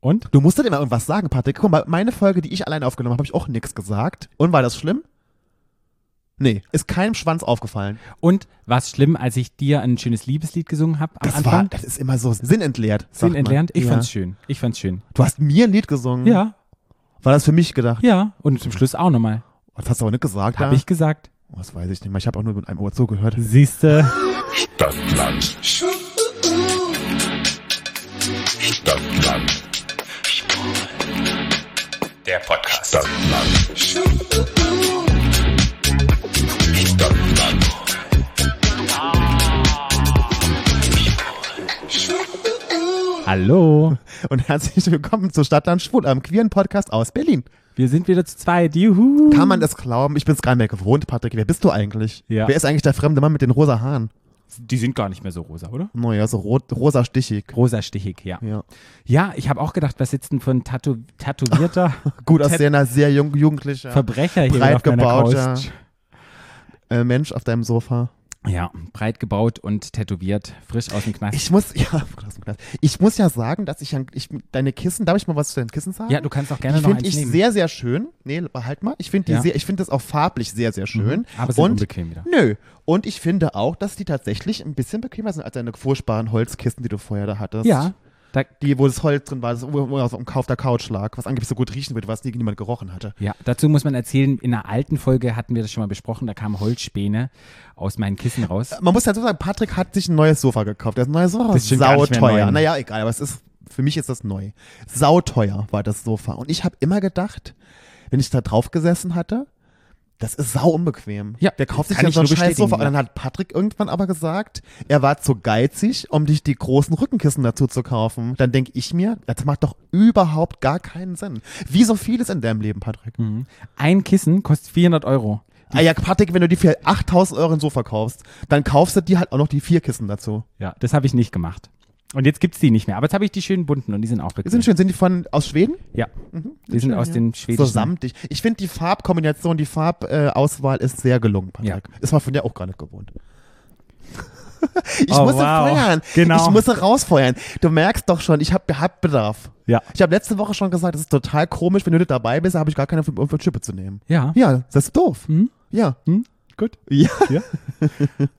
Und? Du musst doch immer irgendwas sagen, Patrick. Guck mal, meine Folge, die ich alleine aufgenommen habe, habe ich auch nichts gesagt. Und war das schlimm? Nee, ist keinem Schwanz aufgefallen. Und war es schlimm, als ich dir ein schönes Liebeslied gesungen habe am Das Anfang? war, das ist immer so sinnentleert. sagt Sinn entlernt? man. Ich ja. fand's schön. Ich fand's schön. Du hast mir ein Lied gesungen. Ja, War das für mich gedacht? ja. Und zum Schluss auch nochmal. Das hast du aber nicht gesagt, Habe ja? ich gesagt. Oh, das weiß ich nicht mehr. Ich habe auch nur mit einem Ohr zugehört. Siehste. Stadtland. Stadtland. Der Podcast. Stadtland. Stadtland. Hallo. Und herzlich willkommen zu Stadtland Schwul, einem queeren Podcast aus Berlin. Wir sind wieder zu zweit. Juhu. Kann man das glauben? Ich bin es gar nicht mehr gewohnt, Patrick. Wer bist du eigentlich? Ja. Wer ist eigentlich der fremde Mann mit den rosa Haaren? Die sind gar nicht mehr so rosa, oder? Naja, so rot, rosa stichig. Rosa stichig, ja. Ja. Ja, ich habe auch gedacht, was sitzt denn für ein Tatu tätowierter Gut aussehender, sehr jung, jugendlicher, Verbrecher hier breit auf gebauter äh, Mensch auf deinem Sofa. Ja, breit gebaut und tätowiert, frisch aus dem Knast. Ich muss, ja, krass, krass. ich muss ja sagen, dass ich, ich deine Kissen, darf ich mal was zu deinen Kissen sagen? ja, du kannst auch gerne die noch finde eins ich nehmen. sehr, sehr schön. Nee, halt mal. Ich finde Ja. sehr, ich finde das auch farblich sehr, sehr schön. Mhm, aber sind und unbequem wieder. Nö. Und ich finde auch, dass die tatsächlich ein bisschen bequemer sind als deine furchtbaren Holzkissen, die du vorher da hattest. Ja, da, Die, wo das Holz drin war, das auf dem Kauf der Couch lag, was angeblich so gut riechen wird, was nie niemand gerochen hatte. ja, dazu muss man erzählen, in einer alten Folge hatten wir das schon mal besprochen, da kamen Holzspäne aus meinen Kissen raus. Man muss dazu sagen, Patrick hat sich ein neues Sofa gekauft. Das neue Sofa Das ist sauteuer. Naja, egal, aber es ist, für mich ist das neu. Sauteuer war das Sofa. Und ich habe immer gedacht, wenn ich da drauf gesessen hatte, das ist sau unbequem. Ja, Der kauft sich ich so ein nur scheiß Sofa. Und dann hat Patrick irgendwann aber gesagt, er war zu geizig, um dich die großen Rückenkissen dazu zu kaufen. Dann denke ich mir, das macht doch überhaupt gar keinen Sinn. Wie so vieles in deinem Leben, Patrick. Mhm. Ein Kissen kostet 400 Euro. Ah ja, Patrick, wenn du die für 8000 Euro ein Sofa kaufst, dann kaufst du dir halt auch noch die vier Kissen dazu. Ja, das habe ich nicht gemacht. Und jetzt gibt's die nicht mehr. Aber jetzt habe ich die schönen bunten und die sind auch Die bequem. sind schön. Sind die von aus Schweden? Ja, die sind aus den So schwedischen. samtig. Ich finde die Farbkombination, die Farbauswahl Auswahl ist sehr gelungen, Patrick. Ja. Ist man von dir auch gar nicht gewohnt. ich Oh, muss wow. feuern. Genau. Ich muss rausfeuern. Du merkst doch schon, ich habe hab Bedarf. Ja. Ich habe letzte Woche schon gesagt, es ist total komisch, wenn du nicht dabei bist, habe ich gar keine für, um für Chippe zu nehmen. Ja. Ja, das ist doof. Hm? Ja. Hm? Gut. Ja.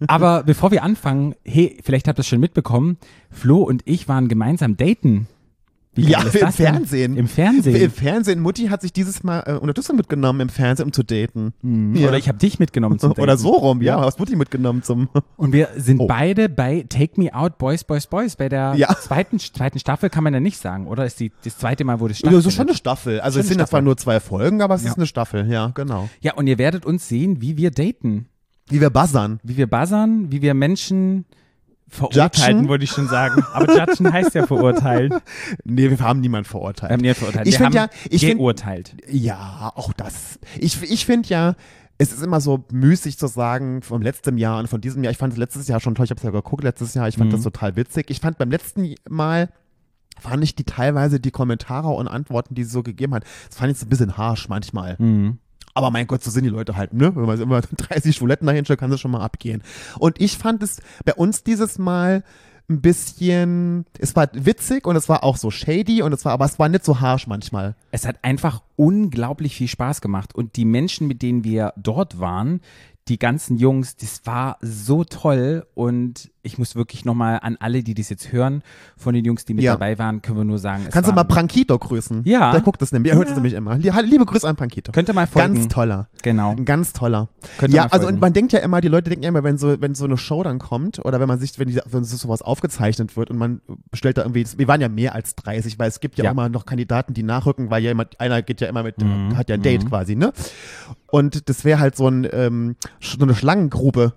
Aber bevor wir anfangen, hey, vielleicht habt ihr es schon mitbekommen, Flo und ich waren gemeinsam daten. Wie Ja, im? Fernsehen. Im Fernsehen. Im Fernsehen, Mutti hat sich dieses Mal äh, Unterstützung mitgenommen im Fernsehen, um zu daten. Ja. Oder ich habe dich mitgenommen zum Daten. Oder so rum, ja, hast Mutti mitgenommen zum. Und wir sind Oh. beide bei Take Me Out Boys, Boys, Boys. Bei der Ja. zweiten, zweiten Staffel kann man ja nicht sagen, oder? Ist die, das zweite Mal, wo das Ja, stattfindet. das ist schon eine Staffel. Also Schon es sind ja zwar nur zwei Folgen, aber es Ja. ist eine Staffel, ja, genau. Ja, und ihr werdet uns sehen, wie wir daten. Wie wir buzzern. Wie wir buzzern, wie wir Menschen verurteilen, wollte ich schon sagen. Aber judgen heißt ja verurteilen. Nee, wir haben niemanden Wir verurteilt. haben nicht verurteilt. Ich wir find haben ja- ich find- geurteilt. Ja, auch das. Ich, ich finde ja, es ist immer so müßig zu sagen, vom letzten Jahr und von diesem Jahr. Ich fand es letztes Jahr schon toll, ich habe es ja geguckt letztes Jahr, ich fand Mhm. das total witzig. Ich fand beim letzten Mal, fand ich die teilweise die Kommentare und Antworten, die sie so gegeben hat, das fand ich so ein bisschen harsch manchmal. Mhm. Aber mein Gott, so sind die Leute halt, ne? Wenn man immer 30 Schwuletten dahin stellt, kann das schon mal abgehen. Und ich fand es bei uns dieses Mal ein bisschen, es war witzig und es war auch so shady und es war, aber es war nicht so harsh manchmal. Es hat einfach unglaublich viel Spaß gemacht. Und die Menschen, mit denen wir dort waren, die ganzen Jungs, das war so toll. Und ich muss wirklich nochmal an alle, die das jetzt hören, von den Jungs, die mit Ja. dabei waren, können wir nur sagen, es Kannst du mal Prankito grüßen? Ja. Der guckt das nämlich, er hört es Ja. nämlich immer. Lie- Liebe Grüße an Prankito. Könnte mal folgen. Ganz toller. Genau. Ganz toller. Könnte ja, also und man denkt ja immer, die Leute denken ja immer, wenn so, wenn so eine Show dann kommt oder wenn man sich, wenn, die, wenn so sowas aufgezeichnet wird und man bestellt da irgendwie, wir waren ja mehr als 30, weil es gibt ja, Ja. immer noch Kandidaten, die nachrücken, weil ja immer, einer geht ja immer mit, Mhm. hat ja ein Date quasi, ne? Und das wäre halt so, ein, ähm, so eine Schlangengrube.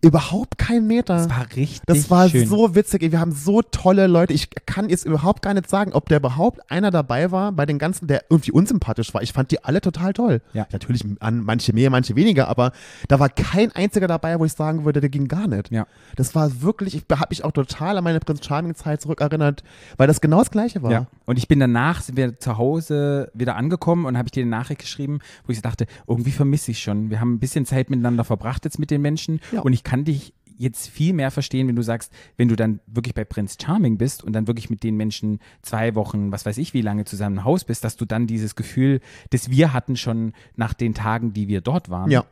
Überhaupt kein Meter. Das war richtig Das war schön. so witzig. Wir haben so tolle Leute. Ich kann jetzt überhaupt gar nicht sagen, ob der überhaupt einer dabei war bei den ganzen, der irgendwie unsympathisch war. Ich fand die alle total toll. Ja. Natürlich an manche mehr, manche weniger, aber da war kein einziger dabei, wo ich sagen würde, der ging gar nicht. Ja. Das war wirklich, ich habe mich auch total an meine Prinz Charming Zeit zurückerinnert, weil das genau das Gleiche war. Ja. Und ich bin danach, sind wir zu Hause wieder angekommen und habe ich dir eine Nachricht geschrieben, wo ich dachte, irgendwie vermisse ich schon. Wir haben ein bisschen Zeit miteinander verbracht jetzt mit den Menschen Ja. und ich kann dich jetzt viel mehr verstehen, wenn du sagst, wenn du dann wirklich bei Prinz Charming bist und dann wirklich mit den Menschen zwei Wochen, was weiß ich, wie lange zusammen im Haus bist, dass du dann dieses Gefühl, das wir hatten schon nach den Tagen, die wir dort waren. Ja.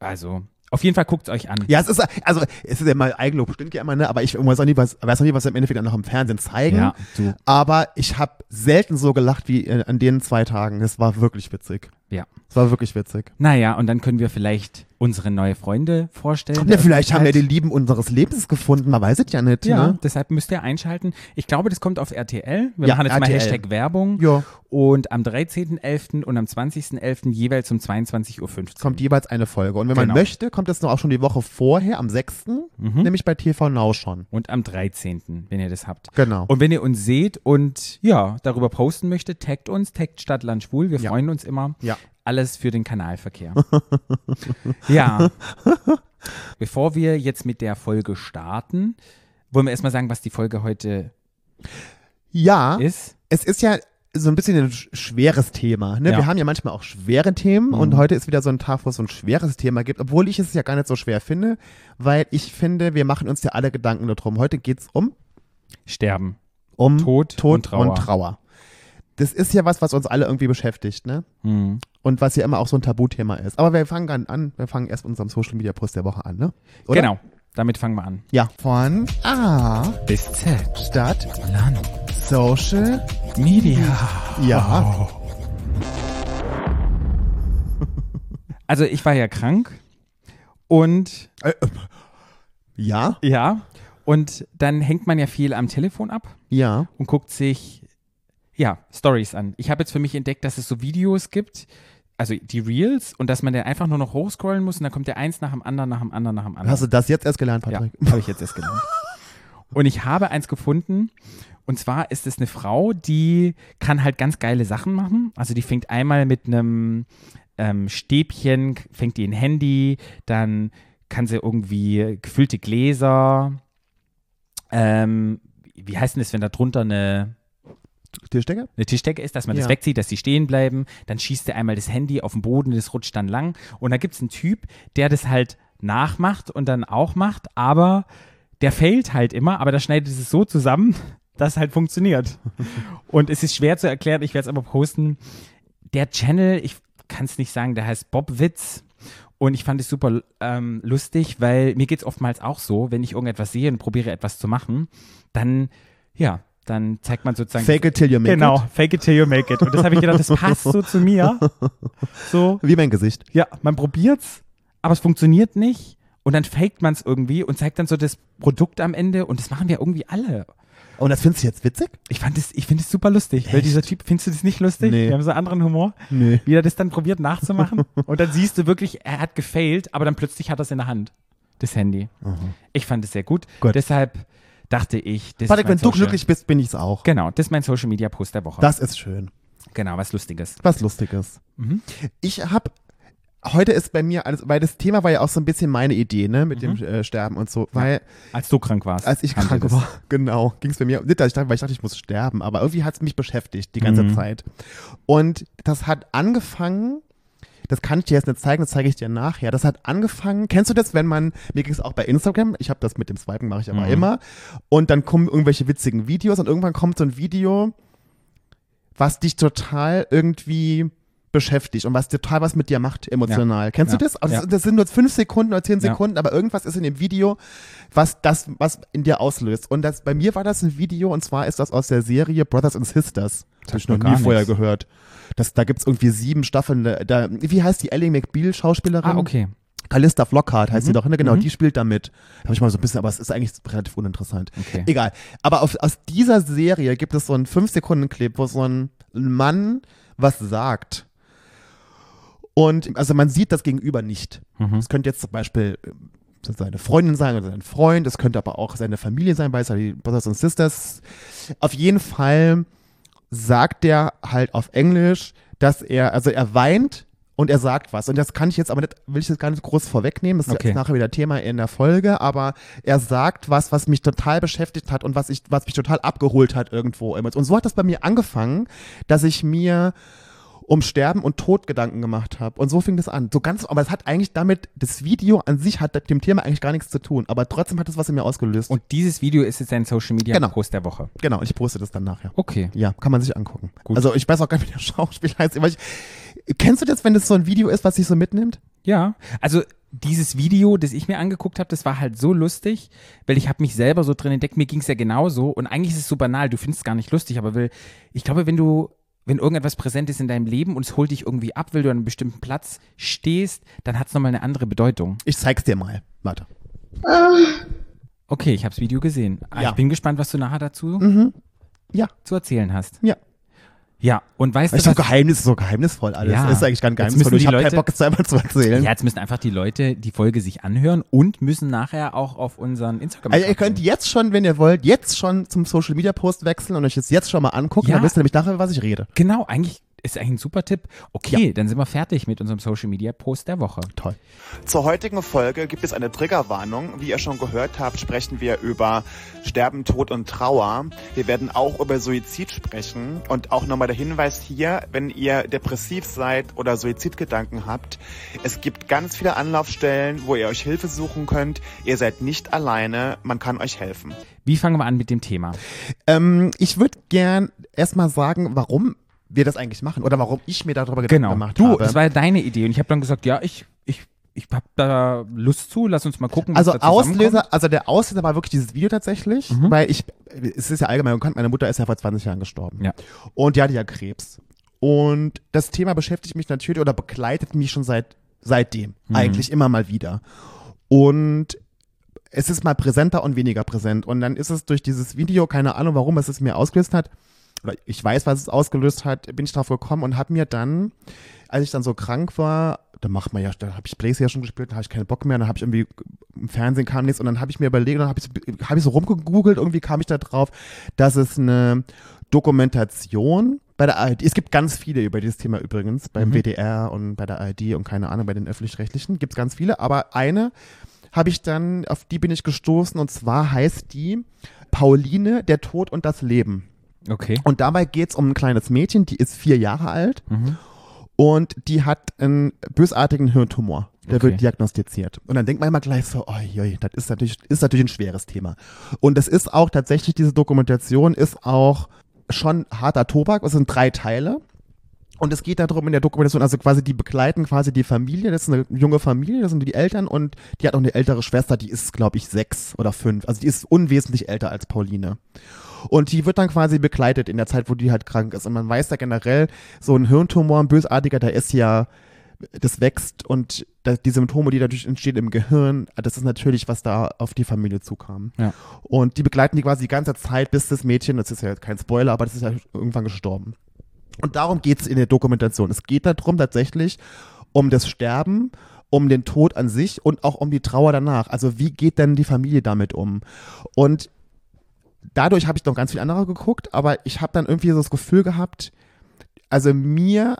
Also, auf jeden Fall guckt es euch an. Ja, es ist, also, es ist ja mal Eigenlob, stimmt ja immer, ne? Aber ich weiß auch nie, was, weiß auch nie, was sie im Endeffekt dann noch im Fernsehen zeigen. Ja, du. Aber ich habe selten so gelacht wie äh, an den zwei Tagen. Das war wirklich witzig. Ja. Es war wirklich witzig. Naja, und dann können wir vielleicht unsere neue Freunde vorstellen. Ja, vielleicht haben wir die den Lieben unseres Lebens gefunden. Man weiß es ja nicht. Ja, Ne? deshalb müsst ihr einschalten. Ich glaube, das kommt auf RTL. Wir Ja, machen jetzt mal RTL. Hashtag Werbung. Ja. Und am 13.11. und am 20.11. jeweils um 22.15 Uhr. Kommt jeweils eine Folge. Und wenn man Genau. möchte, kommt es noch auch schon die Woche vorher, am 6., Mhm. nämlich bei TV Now schon. Und am 13., wenn ihr das habt. Genau. Und wenn ihr uns seht und ja, darüber posten möchtet, taggt uns, taggt Stadtland Schwul. Wir Ja. freuen uns immer. Ja. Alles für den Kanalverkehr. ja. Bevor wir jetzt mit der Folge starten, wollen wir erstmal sagen, was die Folge heute Ja, ist. es ist ja so ein bisschen ein sch- schweres Thema. Ne? Ja. Wir haben ja manchmal auch schwere Themen und Mhm. heute ist wieder so ein Tag, wo es so ein schweres Thema gibt, obwohl ich es ja gar nicht so schwer finde, weil ich finde, wir machen uns ja alle Gedanken darum. Heute geht's um, Sterben. um Tod Tod und Trauer. und Trauer. Das ist ja was, was uns alle irgendwie beschäftigt, ne? Mhm. Und was ja immer auch so ein Tabuthema ist. Aber wir fangen an, wir fangen erst mit unserem Social Media Post der Woche an, ne? Oder? Genau. Damit fangen wir an. Ja. Von A, Bis Z. Stadt, Land. Social, Media. ja. Also ich war ja krank und Äh, äh, ja, ja, und dann hängt man ja viel am Telefon ab ja. und guckt sich ja Stories an. Ich habe jetzt für mich entdeckt, dass es so Videos gibt, also die Reels und dass man dann einfach nur noch hochscrollen muss und dann kommt der eins nach dem anderen, nach dem anderen, nach dem anderen. Hast du das jetzt erst gelernt, Ja, Patrick? habe ich jetzt erst gelernt. Und ich habe eins gefunden. Und zwar ist es eine Frau, die kann halt ganz geile Sachen machen. Also die fängt einmal mit einem ähm, Stäbchen, fängt die ein Handy, dann kann sie irgendwie gefüllte Gläser. Ähm, wie heißt denn das, wenn da drunter eine, Tischdecke? eine Tischdecke ist, dass man Ja. das wegzieht, dass die stehen bleiben. Dann schießt er einmal das Handy auf den Boden, das rutscht dann lang. Und da gibt es einen Typ, der das halt nachmacht und dann auch macht, aber der failt halt immer, aber da schneidet es so zusammen, dass es halt funktioniert. und es ist schwer zu erklären, ich werde es aber posten. Der Channel, ich kann es nicht sagen, der heißt Bob Witz. Und ich fand es super ähm, lustig, weil mir geht es oftmals auch so, wenn ich irgendetwas sehe und probiere etwas zu machen, dann, ja, dann zeigt man sozusagen. Fake it till you make Genau, it. fake it till you make it. Und das habe ich gedacht, das passt so zu mir. So, Wie mein Gesicht. ja, man probiert's, aber es funktioniert nicht. Und dann faked man es irgendwie und zeigt dann so das Produkt am Ende. Und das machen wir irgendwie alle. Und das findest du jetzt witzig? Ich fand es, ich finde es super lustig, weil Echt? dieser Typ, findest du das nicht lustig? Nee. Wir haben so einen anderen Humor. Nee. Wie er das dann probiert nachzumachen. und dann siehst du wirklich, er hat gefailt, aber dann plötzlich hat er es in der Hand. Das Handy. Ich fand es sehr gut. Gut. Deshalb dachte ich, das Patrick, ist mein wenn du Social- glücklich bist, bin ich's auch. Genau, das ist mein Social Media Post der Woche. Das ist schön. genau, was Lustiges. Was Lustiges. Mhm. Ich habe heute ist bei mir alles, weil das Thema war ja auch so ein bisschen meine Idee, ne, mit Mhm. dem äh, Sterben und so, weil Als du krank warst. als ich krank war, genau, ging es bei mir, nicht, dass ich dachte, weil ich dachte, ich muss sterben, aber irgendwie hat es mich beschäftigt die ganze Mhm. Zeit. Und das hat angefangen, das kann ich dir jetzt nicht zeigen, das zeige ich dir nachher. Das hat angefangen, kennst du das, wenn man, mir ging es auch bei Instagram, ich habe das mit dem Swipen, mache ich aber Mhm. immer, und dann kommen irgendwelche witzigen Videos und irgendwann kommt so ein Video, was dich total irgendwie beschäftigt und was total was mit dir macht emotional. Kennst Ja. du das? Also Ja. das- sind nur fünf Sekunden oder zehn Ja. Sekunden, aber irgendwas ist in dem Video, was das, was in dir auslöst. Und das, bei mir war das ein Video und zwar ist das aus der Serie Brothers and Sisters. Das habe ich noch nie gar vorher nichts. gehört. Das, da gibt's irgendwie sieben Staffeln. Da, wie heißt die Ellie McBeal Schauspielerin? Ah, okay. Callista Flockhart heißt sie Mhm. doch, ne? Genau, Mhm. die spielt da mit. Da habe ich mal so ein bisschen, aber es ist eigentlich relativ uninteressant. Okay. Egal. Aber auf, aus dieser Serie gibt es so einen 5-Sekunden-Clip, wo so ein Mann was sagt. Und also man sieht das Gegenüber nicht. Mhm. Es könnte jetzt zum Beispiel äh, seine Freundin sein oder sein Freund, es könnte aber auch seine Familie sein, es die Brothers und Sisters. Auf jeden Fall sagt der halt auf Englisch, dass er, also er weint und er sagt was. Und das kann ich jetzt aber nicht, will ich jetzt gar nicht groß vorwegnehmen. Das ist Okay. jetzt nachher wieder Thema in der Folge, aber er sagt was, was mich total beschäftigt hat und was ich, was mich total abgeholt hat irgendwo. Und so hat das bei mir angefangen, dass ich mir um Sterben und Tod Gedanken gemacht habe. Und so fing das an. So ganz, aber es hat eigentlich damit, das Video an sich hat mit dem Thema eigentlich gar nichts zu tun. Aber trotzdem hat es was in mir ausgelöst. Und dieses Video ist jetzt ein Social Media Genau. Post der Woche. genau, und ich poste das dann nachher. Okay. Ja, kann man sich angucken. Gut. Also ich weiß auch gar nicht, wie der Schauspieler heißt. Aber ich, kennst du das, wenn das so ein Video ist, was sich so mitnimmt? Ja, also dieses Video, das ich mir angeguckt habe, das war halt so lustig, weil ich habe mich selber so drin entdeckt, mir ging es ja genauso und eigentlich ist es so banal, du findest es gar nicht lustig, aber will, ich glaube, wenn du, wenn irgendetwas präsent ist in deinem Leben und es holt dich irgendwie ab, weil du an einem bestimmten Platz stehst, dann hat es nochmal eine andere Bedeutung. Ich zeig's dir mal. Warte. Okay, ich habe das Video gesehen. Ah, Ja. Ich bin gespannt, was du nachher dazu Mhm. Ja. zu erzählen hast. Ja. Ja, und weißt Ist du, so was, Geheimnis, so geheimnisvoll alles. Ja. Ist eigentlich gar nicht Jetzt geheimnisvoll. Ich habe keinen Bock, es selber zu erzählen. ja, jetzt müssen einfach die Leute die Folge sich anhören und müssen nachher auch auf unseren Instagram Also ihr könnt jetzt schon, wenn ihr wollt, jetzt schon zum Social Media Post wechseln und euch das jetzt schon mal angucken, Ja. dann wisst ihr nämlich nachher, was ich rede. Genau, eigentlich ist eigentlich ein super Tipp. Okay, dann sind wir fertig mit unserem Social Media Post der Woche. Toll. Zur heutigen Folge gibt es eine Triggerwarnung. Wie ihr schon gehört habt, sprechen wir über Sterben, Tod und Trauer. Wir werden auch über Suizid sprechen. Und auch nochmal der Hinweis hier, wenn ihr depressiv seid oder Suizidgedanken habt, es gibt ganz viele Anlaufstellen, wo ihr euch Hilfe suchen könnt. Ihr seid nicht alleine, man kann euch helfen. Wie fangen wir an mit dem Thema? Ähm, ich würde gern erstmal sagen, warum wir das eigentlich machen oder warum ich mir darüber Gedanken Genau. gemacht Du, habe. das war ja deine Idee und ich habe dann gesagt, ja, ich, ich, ich habe da Lust zu, lass uns mal gucken, was also. Auslöser, also der Auslöser war wirklich dieses Video tatsächlich, Mhm. weil ich, es ist ja allgemein bekannt, meine Mutter ist ja vor 20 Jahren gestorben. Ja. Und die hatte ja Krebs. Und das Thema beschäftigt mich natürlich oder begleitet mich schon seit seitdem. Mhm. Eigentlich immer mal wieder. Und es ist mal präsenter und weniger präsent. Und dann ist es durch dieses Video, keine Ahnung, warum es es mir ausgelöst hat, oder ich weiß, was es ausgelöst hat, bin ich drauf gekommen und habe mir dann, als ich dann so krank war, da macht man ja, da habe ich Playstation gespielt, da habe ich keinen Bock mehr, dann habe ich irgendwie im Fernsehen kam nichts und dann habe ich mir überlegt, und dann habe ich, so- hab ich so rumgegoogelt, irgendwie kam ich da drauf, dass es eine Dokumentation bei der ARD, es gibt ganz viele über dieses Thema übrigens, beim Mhm. WDR und bei der ARD und keine Ahnung, bei den Öffentlich-Rechtlichen gibt es ganz viele, aber eine habe ich dann, auf die bin ich gestoßen und zwar heißt die Pauline, der Tod und das Leben. Okay. Und dabei geht es um ein kleines Mädchen, die ist vier Jahre alt Mhm. und die hat einen bösartigen Hirntumor. Der Okay. wird diagnostiziert. Und dann denkt man immer gleich so, oi, oi, das ist natürlich, ist natürlich ein schweres Thema. Und es ist auch tatsächlich, diese Dokumentation ist auch schon harter Tobak. Es sind drei Teile. Und es geht darum in der Dokumentation, also quasi die begleiten quasi die Familie, das ist eine junge Familie, das sind die Eltern und die hat auch eine ältere Schwester, die ist, glaube ich, sechs oder fünf. Also die ist unwesentlich älter als Pauline. Und die wird dann quasi begleitet in der Zeit, wo die halt krank ist. Und man weiß ja generell, so ein Hirntumor, ein bösartiger, der ist ja, das wächst und da, die Symptome, die dadurch entstehen im Gehirn, das ist natürlich, was da auf die Familie zukam. Ja. Und die begleiten die quasi die ganze Zeit, bis das Mädchen, das ist ja kein Spoiler, aber das ist ja irgendwann gestorben. Und darum geht's in der Dokumentation. Es geht darum tatsächlich um das Sterben, um den Tod an sich und auch um die Trauer danach. Also wie geht denn die Familie damit um? Und dadurch habe ich noch ganz viel andere geguckt, aber ich habe dann irgendwie so das Gefühl gehabt, also mir,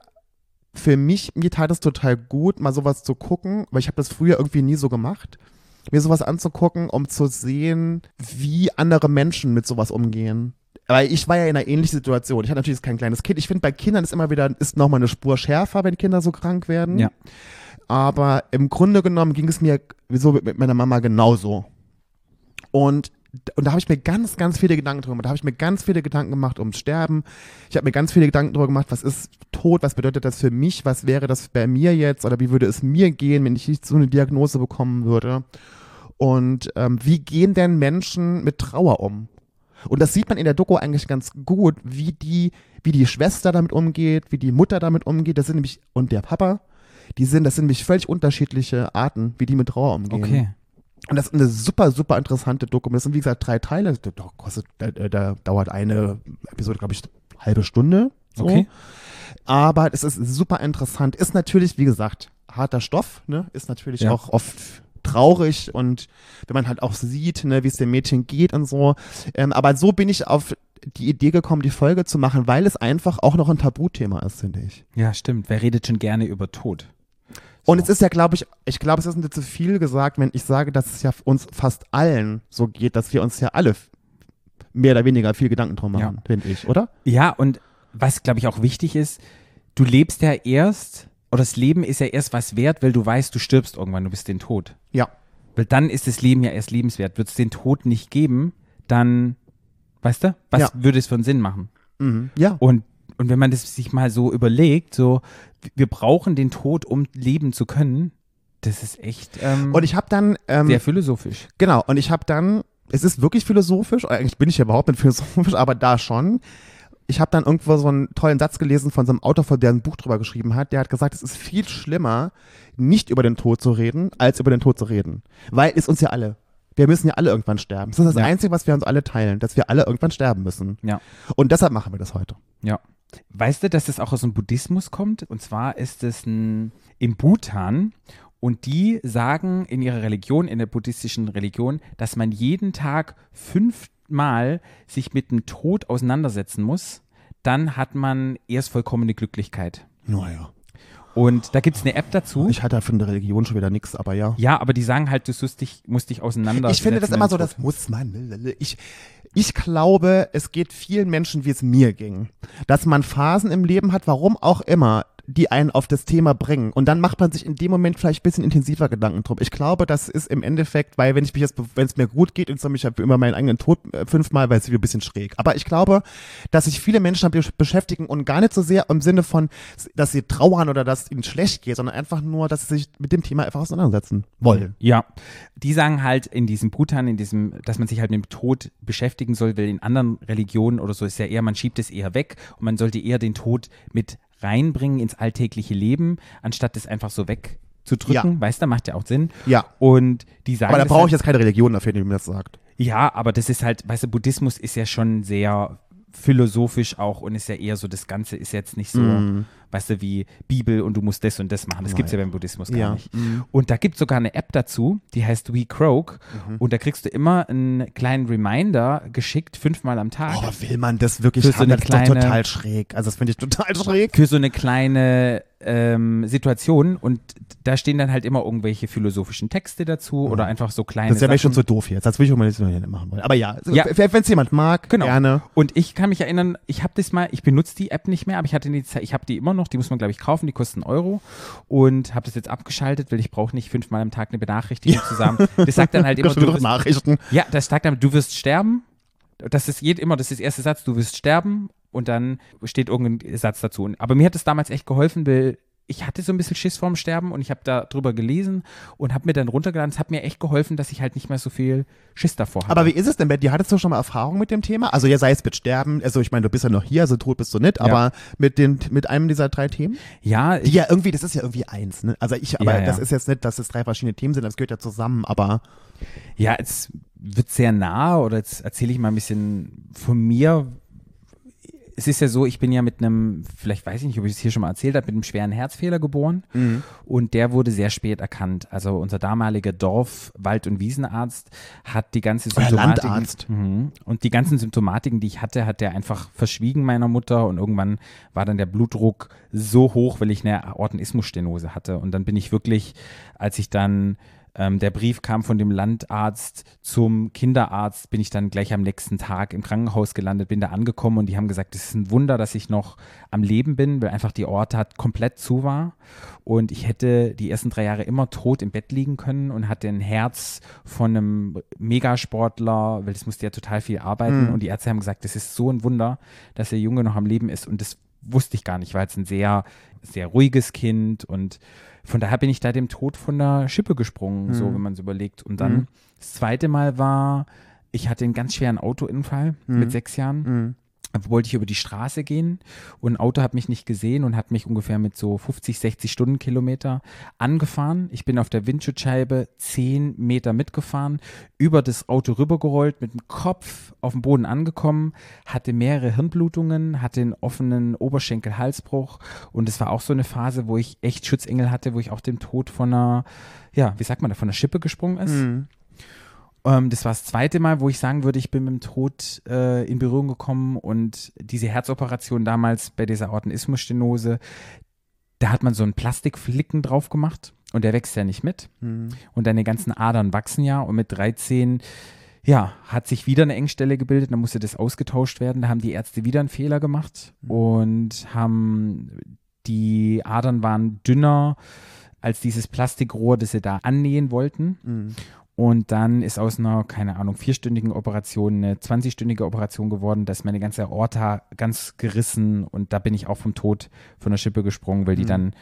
für mich, mir tat es total gut, mal sowas zu gucken, weil ich habe das früher irgendwie nie so gemacht, mir sowas anzugucken, um zu sehen, wie andere Menschen mit sowas umgehen. Weil ich war ja in einer ähnlichen Situation. Ich hatte natürlich kein kleines Kind. Ich finde, bei Kindern ist immer wieder, ist nochmal eine Spur schärfer, wenn Kinder so krank werden. Ja. Aber im Grunde genommen ging es mir so mit meiner Mama genauso. Und, und da habe ich mir ganz, ganz viele Gedanken drüber gemacht. Da habe ich mir ganz viele Gedanken gemacht ums Sterben. Ich habe mir ganz viele Gedanken drüber gemacht, was ist Tod, was bedeutet das für mich, was wäre das bei mir jetzt oder wie würde es mir gehen, wenn ich nicht so eine Diagnose bekommen würde. Und ähm, wie gehen denn Menschen mit Trauer um? Und das sieht man in der Doku eigentlich ganz gut, wie die, wie die Schwester damit umgeht, wie die Mutter damit umgeht. Das sind nämlich, und der Papa, die sind, das sind nämlich völlig unterschiedliche Arten, wie die mit Trauer umgehen. Okay. Und das ist eine super, super interessante Dokumentation. Das sind, wie gesagt, drei Teile. Da, kostet, da, da dauert eine Episode, glaube ich, halbe Stunde. So. Okay. Aber es ist super interessant. Ist natürlich, wie gesagt, harter Stoff, ne? Ist natürlich Ja. auch oft traurig und wenn man halt auch sieht, ne, wie es dem Mädchen geht und so. Ähm, aber so bin ich auf die Idee gekommen, die Folge zu machen, weil es einfach auch noch ein Tabuthema ist, finde ich. Ja, stimmt. Wer redet schon gerne über Tod? Und es ist ja, glaube ich, ich glaube, es ist nicht zu viel gesagt, wenn ich sage, dass es ja uns fast allen so geht, dass wir uns ja alle mehr oder weniger viel Gedanken drum machen, Ja. finde ich, oder? Ja, und was, glaube ich, auch wichtig ist, du lebst ja erst, oder das Leben ist ja erst was wert, weil du weißt, du stirbst irgendwann, du bist den Tod. Ja. Weil dann ist das Leben ja erst lebenswert. Wird es den Tod nicht geben, dann, weißt du, was Ja. würde es für einen Sinn machen? Mhm. Ja. Und, und wenn man das sich mal so überlegt, so, wir brauchen den Tod, um leben zu können, das ist echt ähm, Und ich habe dann, ähm, sehr philosophisch. genau, und ich habe dann, es ist wirklich philosophisch, eigentlich bin ich ja überhaupt nicht philosophisch, aber da schon. Ich habe dann irgendwo so einen tollen Satz gelesen von so einem Autor, der ein Buch drüber geschrieben hat. Der hat gesagt, es ist viel schlimmer, nicht über den Tod zu reden, als über den Tod zu reden. Weil es uns ja alle. Wir müssen ja alle irgendwann sterben. Das ist das Ja. Einzige, was wir uns alle teilen, dass wir alle irgendwann sterben müssen. Ja. Und deshalb machen wir das heute. Ja. Weißt du, dass das auch aus dem Buddhismus kommt? Und zwar ist es im Bhutan und die sagen in ihrer Religion, in der buddhistischen Religion, dass man jeden Tag fünfmal sich mit dem Tod auseinandersetzen muss. Dann hat man erst vollkommene Glücklichkeit. Naja. Und da gibt es eine App dazu. Ich hatte ja für eine Religion schon wieder nichts, aber ja. ja, aber die sagen halt, du musst dich, musst dich auseinandersetzen. Ich finde das immer so, das muss man. Ich, ich glaube, es geht vielen Menschen, wie es mir ging. Dass man Phasen im Leben hat, warum auch immer, die einen auf das Thema bringen. Und dann macht man sich in dem Moment vielleicht ein bisschen intensiver Gedanken drum. Ich glaube, das ist im Endeffekt, weil wenn ich mich jetzt, wenn es mir gut geht so, ich habe immer meinen eigenen Tod äh, fünfmal, weil es wieder ein bisschen schräg. Aber ich glaube, dass sich viele Menschen damit beschäftigen und gar nicht so sehr im Sinne von, dass sie trauern oder dass ihnen schlecht geht, sondern einfach nur, dass sie sich mit dem Thema einfach auseinandersetzen wollen. Ja, die sagen halt in diesem Bhutan, in diesem, dass man sich halt mit dem Tod beschäftigen soll, weil in anderen Religionen oder so ist ja eher, man schiebt es eher weg und man sollte eher den Tod mit reinbringen ins alltägliche Leben, anstatt es einfach so wegzudrücken. Ja. Weißt du, macht ja auch Sinn. Ja. Und die sagen. Aber da das brauche ich jetzt keine Religion dafür, die mir das sagt. Ja, aber das ist halt, weißt du, Buddhismus ist ja schon sehr philosophisch auch und ist ja eher so, das Ganze ist jetzt nicht so, Mhm. Weißt du, wie Bibel und du musst das und das machen. Das gibt's ja beim Buddhismus gar Ja. nicht. Und da gibt's sogar eine App dazu, die heißt WeCroak Mhm. und da kriegst du immer einen kleinen Reminder geschickt, fünfmal am Tag. Oh, aber will man das wirklich Für so haben? eine das ist doch kleine- total schräg. Also das finde ich total schräg. für so eine kleine ähm, Situation und da stehen dann halt immer irgendwelche philosophischen Texte dazu oder einfach so kleine Das ist ja schon so doof jetzt. Das will ich auch mal nicht machen wollen. Aber ja, Ja. wenn es jemand mag, Genau. gerne. Und ich kann mich erinnern, ich habe das mal, ich benutze die App nicht mehr, aber ich hatte die Zeit, ich habe die immer noch, die muss man glaube ich kaufen, die kosten Euro und habe das jetzt abgeschaltet, weil ich brauche nicht fünfmal am Tag eine Benachrichtigung zusammen. Das sagt dann halt immer, du wirst, Nachrichten. ja, das sagt dann, du wirst sterben. Das ist jed, immer, das ist der erste Satz, du wirst sterben und dann steht irgendein Satz dazu. Aber mir hat es damals echt geholfen, weil ich hatte so ein bisschen Schiss vorm Sterben und ich habe da drüber gelesen und habe mir dann runtergeladen. Es hat mir echt geholfen, dass ich halt nicht mehr so viel Schiss davor habe. Aber wie ist es denn dir? Hattest du schon mal Erfahrung mit dem Thema? Also ja, sei es mit Sterben, also ich meine, du bist ja noch hier, also tot bist du nicht, aber mit den mit einem dieser drei Themen? ja, Die ja irgendwie, das ist ja irgendwie eins, ne? Also ich, aber Ja, ja. das ist jetzt nicht, dass es drei verschiedene Themen sind, das gehört ja zusammen, aber Ja, es wird sehr nah oder jetzt erzähle ich mal ein bisschen von mir. Es ist ja so, ich bin ja mit einem, vielleicht weiß ich nicht, ob ich es hier schon mal erzählt habe, mit einem schweren Herzfehler geboren und der wurde sehr spät erkannt. Also unser damaliger Dorf-, Wald- und Wiesenarzt hat die ganze Euer Symptomatiken Landarzt. Mhm. und die ganzen Symptomatiken, die ich hatte, hat der einfach verschwiegen meiner Mutter und irgendwann war dann der Blutdruck so hoch, weil ich eine Aortenismusstenose hatte und dann bin ich wirklich, als ich dann ähm, der Brief kam von dem Landarzt zum Kinderarzt, bin ich dann gleich am nächsten Tag im Krankenhaus gelandet, bin da angekommen und die haben gesagt, es ist ein Wunder, dass ich noch am Leben bin, weil einfach die Orte hat komplett zu war. Und ich hätte die ersten drei Jahre immer tot im Bett liegen können und hatte ein Herz von einem Megasportler, weil das musste ja total viel arbeiten. Und die Ärzte haben gesagt, das ist so ein Wunder, dass der Junge noch am Leben ist. Und das wusste ich gar nicht, war jetzt ein sehr, sehr ruhiges Kind und von daher bin ich da dem Tod von der Schippe gesprungen, so wenn man es überlegt. Und dann das zweite Mal war, ich hatte einen ganz schweren Autounfall mit sechs Jahren. Wollte ich über die Straße gehen und ein Auto hat mich nicht gesehen und hat mich ungefähr mit so 50, 60 Stundenkilometer angefahren. Ich bin auf der Windschutzscheibe 10 Meter mitgefahren, über das Auto rübergerollt, mit dem Kopf auf dem Boden angekommen, hatte mehrere Hirnblutungen, hatte einen offenen Oberschenkel-Halsbruch und es war auch so eine Phase, wo ich echt Schutzengel hatte, wo ich auch dem Tod von einer, ja, wie sagt man da, von der Schippe gesprungen ist. Ähm, das war das zweite Mal, wo ich sagen würde, ich bin mit dem Tod äh, in Berührung gekommen und diese Herzoperation damals bei dieser Aortenismusstenose, da hat man so einen Plastikflicken drauf gemacht und der wächst ja nicht mit. Und deine ganzen Adern wachsen ja und mit 13 ja, hat sich wieder eine Engstelle gebildet, dann musste das ausgetauscht werden. Da haben die Ärzte wieder einen Fehler gemacht und haben die Adern waren dünner als dieses Plastikrohr, das sie da annähen wollten. Mhm. Und dann ist aus einer, keine Ahnung, vierstündigen Operation eine 20-stündige Operation geworden. Da ist meine ganze Aorta ganz gerissen und da bin ich auch vom Tod von der Schippe gesprungen, weil die dann,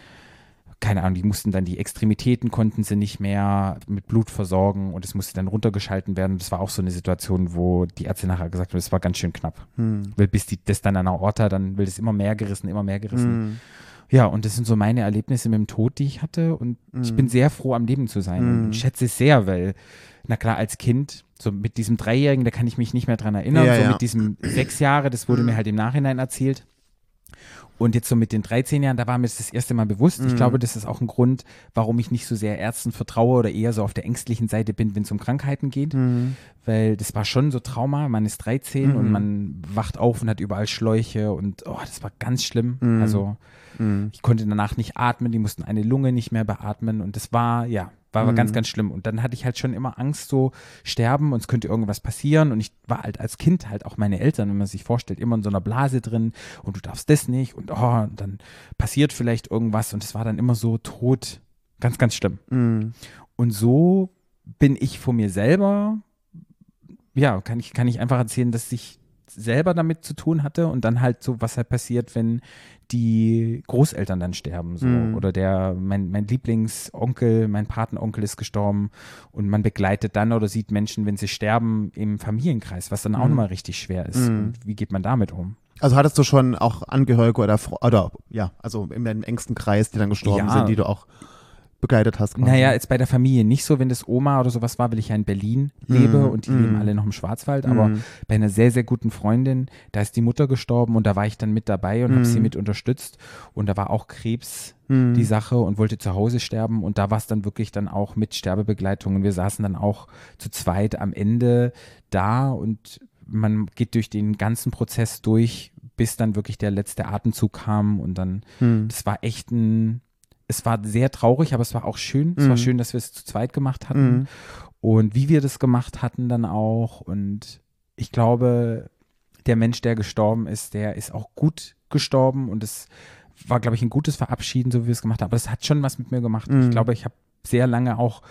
keine Ahnung, die mussten dann die Extremitäten konnten sie nicht mehr mit Blut versorgen und es musste dann runtergeschalten werden. Das war auch so eine Situation, wo die Ärzte nachher gesagt haben, das war ganz schön knapp. Hm. Weil bis die, das dann an der Aorta, dann will das immer mehr gerissen, immer mehr gerissen. Hm. Ja, und das sind so meine Erlebnisse mit dem Tod, die ich hatte. Und ich Mhm. bin sehr froh, am Leben zu sein. Und ich schätze es sehr, weil, na klar, als Kind, so mit diesem Dreijährigen, da kann ich mich nicht mehr dran erinnern. Ja, so ja. mit diesem sechs Jahre, das wurde mir halt im Nachhinein erzählt. Und jetzt so mit den 13 Jahren, da war mir das das erste Mal bewusst. Ich glaube, das ist auch ein Grund, warum ich nicht so sehr Ärzten vertraue oder eher so auf der ängstlichen Seite bin, wenn es um Krankheiten geht. Weil das war schon so Trauma. Man ist 13 und man wacht auf und hat überall Schläuche und oh, das war ganz schlimm. Also ich konnte danach nicht atmen, die mussten eine Lunge nicht mehr beatmen und das war, ja, war aber ganz, ganz schlimm. Und dann hatte ich halt schon immer Angst, so sterben und es könnte irgendwas passieren. Und ich war halt als Kind halt auch meine Eltern, wenn man sich vorstellt, immer in so einer Blase drin und du darfst das nicht und oh, und dann passiert vielleicht irgendwas und es war dann immer so tot. Ganz, ganz schlimm. Mhm. Und so bin ich vor mir selber, ja, kann ich, kann ich einfach erzählen, dass ich selber damit zu tun hatte und dann halt so, was halt passiert, wenn die Großeltern dann sterben, so. Mhm. Oder der, mein, mein Lieblingsonkel, mein Patenonkel ist gestorben und man begleitet dann oder sieht Menschen, wenn sie sterben, im Familienkreis, was dann auch nochmal richtig schwer ist. Mhm. Und wie geht man damit um? Also hattest du schon auch Angehörige oder, Fre- oder ja, also in deinem engsten Kreis, die dann gestorben Ja. sind, die du auch begleitet hast? quasi? Naja, jetzt bei der Familie nicht so, wenn das Oma oder sowas war, weil ich ja in Berlin lebe Mhm, und die mhm. leben alle noch im Schwarzwald. Aber Mhm. bei einer sehr, sehr guten Freundin, da ist die Mutter gestorben und da war ich dann mit dabei und habe sie Mhm. mit unterstützt. Und da war auch Krebs Mhm. die Sache und wollte zu Hause sterben. Und da war es dann wirklich dann auch mit Sterbebegleitung. Und wir saßen dann auch zu zweit am Ende da und man geht durch den ganzen Prozess durch, bis dann wirklich der letzte Atemzug kam und dann Mhm. das war echt ein, es war sehr traurig, aber es war auch schön. Es war Mhm. schön, dass wir es zu zweit gemacht hatten Mhm. und wie wir das gemacht hatten dann auch. Und ich glaube, der Mensch, der gestorben ist, der ist auch gut gestorben und es war, glaube ich, ein gutes Verabschieden, so wie wir es gemacht haben. Aber es hat schon was mit mir gemacht. Mhm. Ich glaube, ich habe sehr lange auch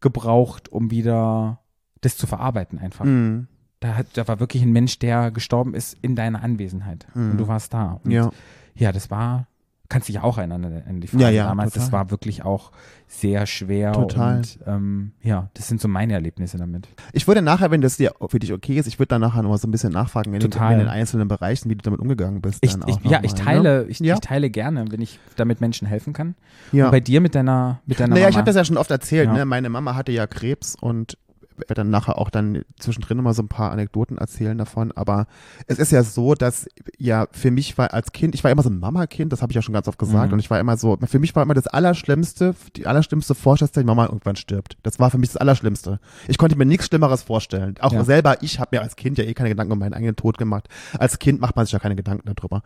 gebraucht, um wieder das zu verarbeiten einfach. Mhm. Da, hat, da war wirklich ein Mensch, der gestorben ist in deiner Anwesenheit. Mhm. Und du warst da. Und Ja. ja, das war, kannst dich auch erinnern an die Frage Ja, ja, damals. Das total. war wirklich auch sehr schwer. Total. Und ähm, ja, das sind so meine Erlebnisse damit. Ich würde nachher, wenn das dir für dich okay ist, ich würde dann nachher nochmal so ein bisschen nachfragen, wenn du Total. in den einzelnen Bereichen, wie du damit umgegangen bist. Ich, dann ich, auch ja, ich mal, teile, Ne? ich, Ja. ich teile gerne, wenn ich damit Menschen helfen kann. Ja. Und bei dir mit deiner, mit deiner Naja, ich Mama. habe das ja schon oft erzählt. Ja. Ne? Meine Mama hatte ja Krebs und werde dann nachher auch dann zwischendrin mal so ein paar Anekdoten erzählen davon. Aber es ist ja so, dass ja für mich war als Kind, ich war immer so ein Mama-Kind, das habe ich ja schon ganz oft gesagt. Mhm. Und ich war immer so, für mich war immer das Allerschlimmste, die allerschlimmste Vorstellung, die Mama irgendwann stirbt. Das war für mich das Allerschlimmste. Ich konnte mir nichts Schlimmeres vorstellen. Auch Ja. selber, ich habe mir als Kind ja eh keine Gedanken um meinen eigenen Tod gemacht. Als Kind macht man sich ja keine Gedanken darüber.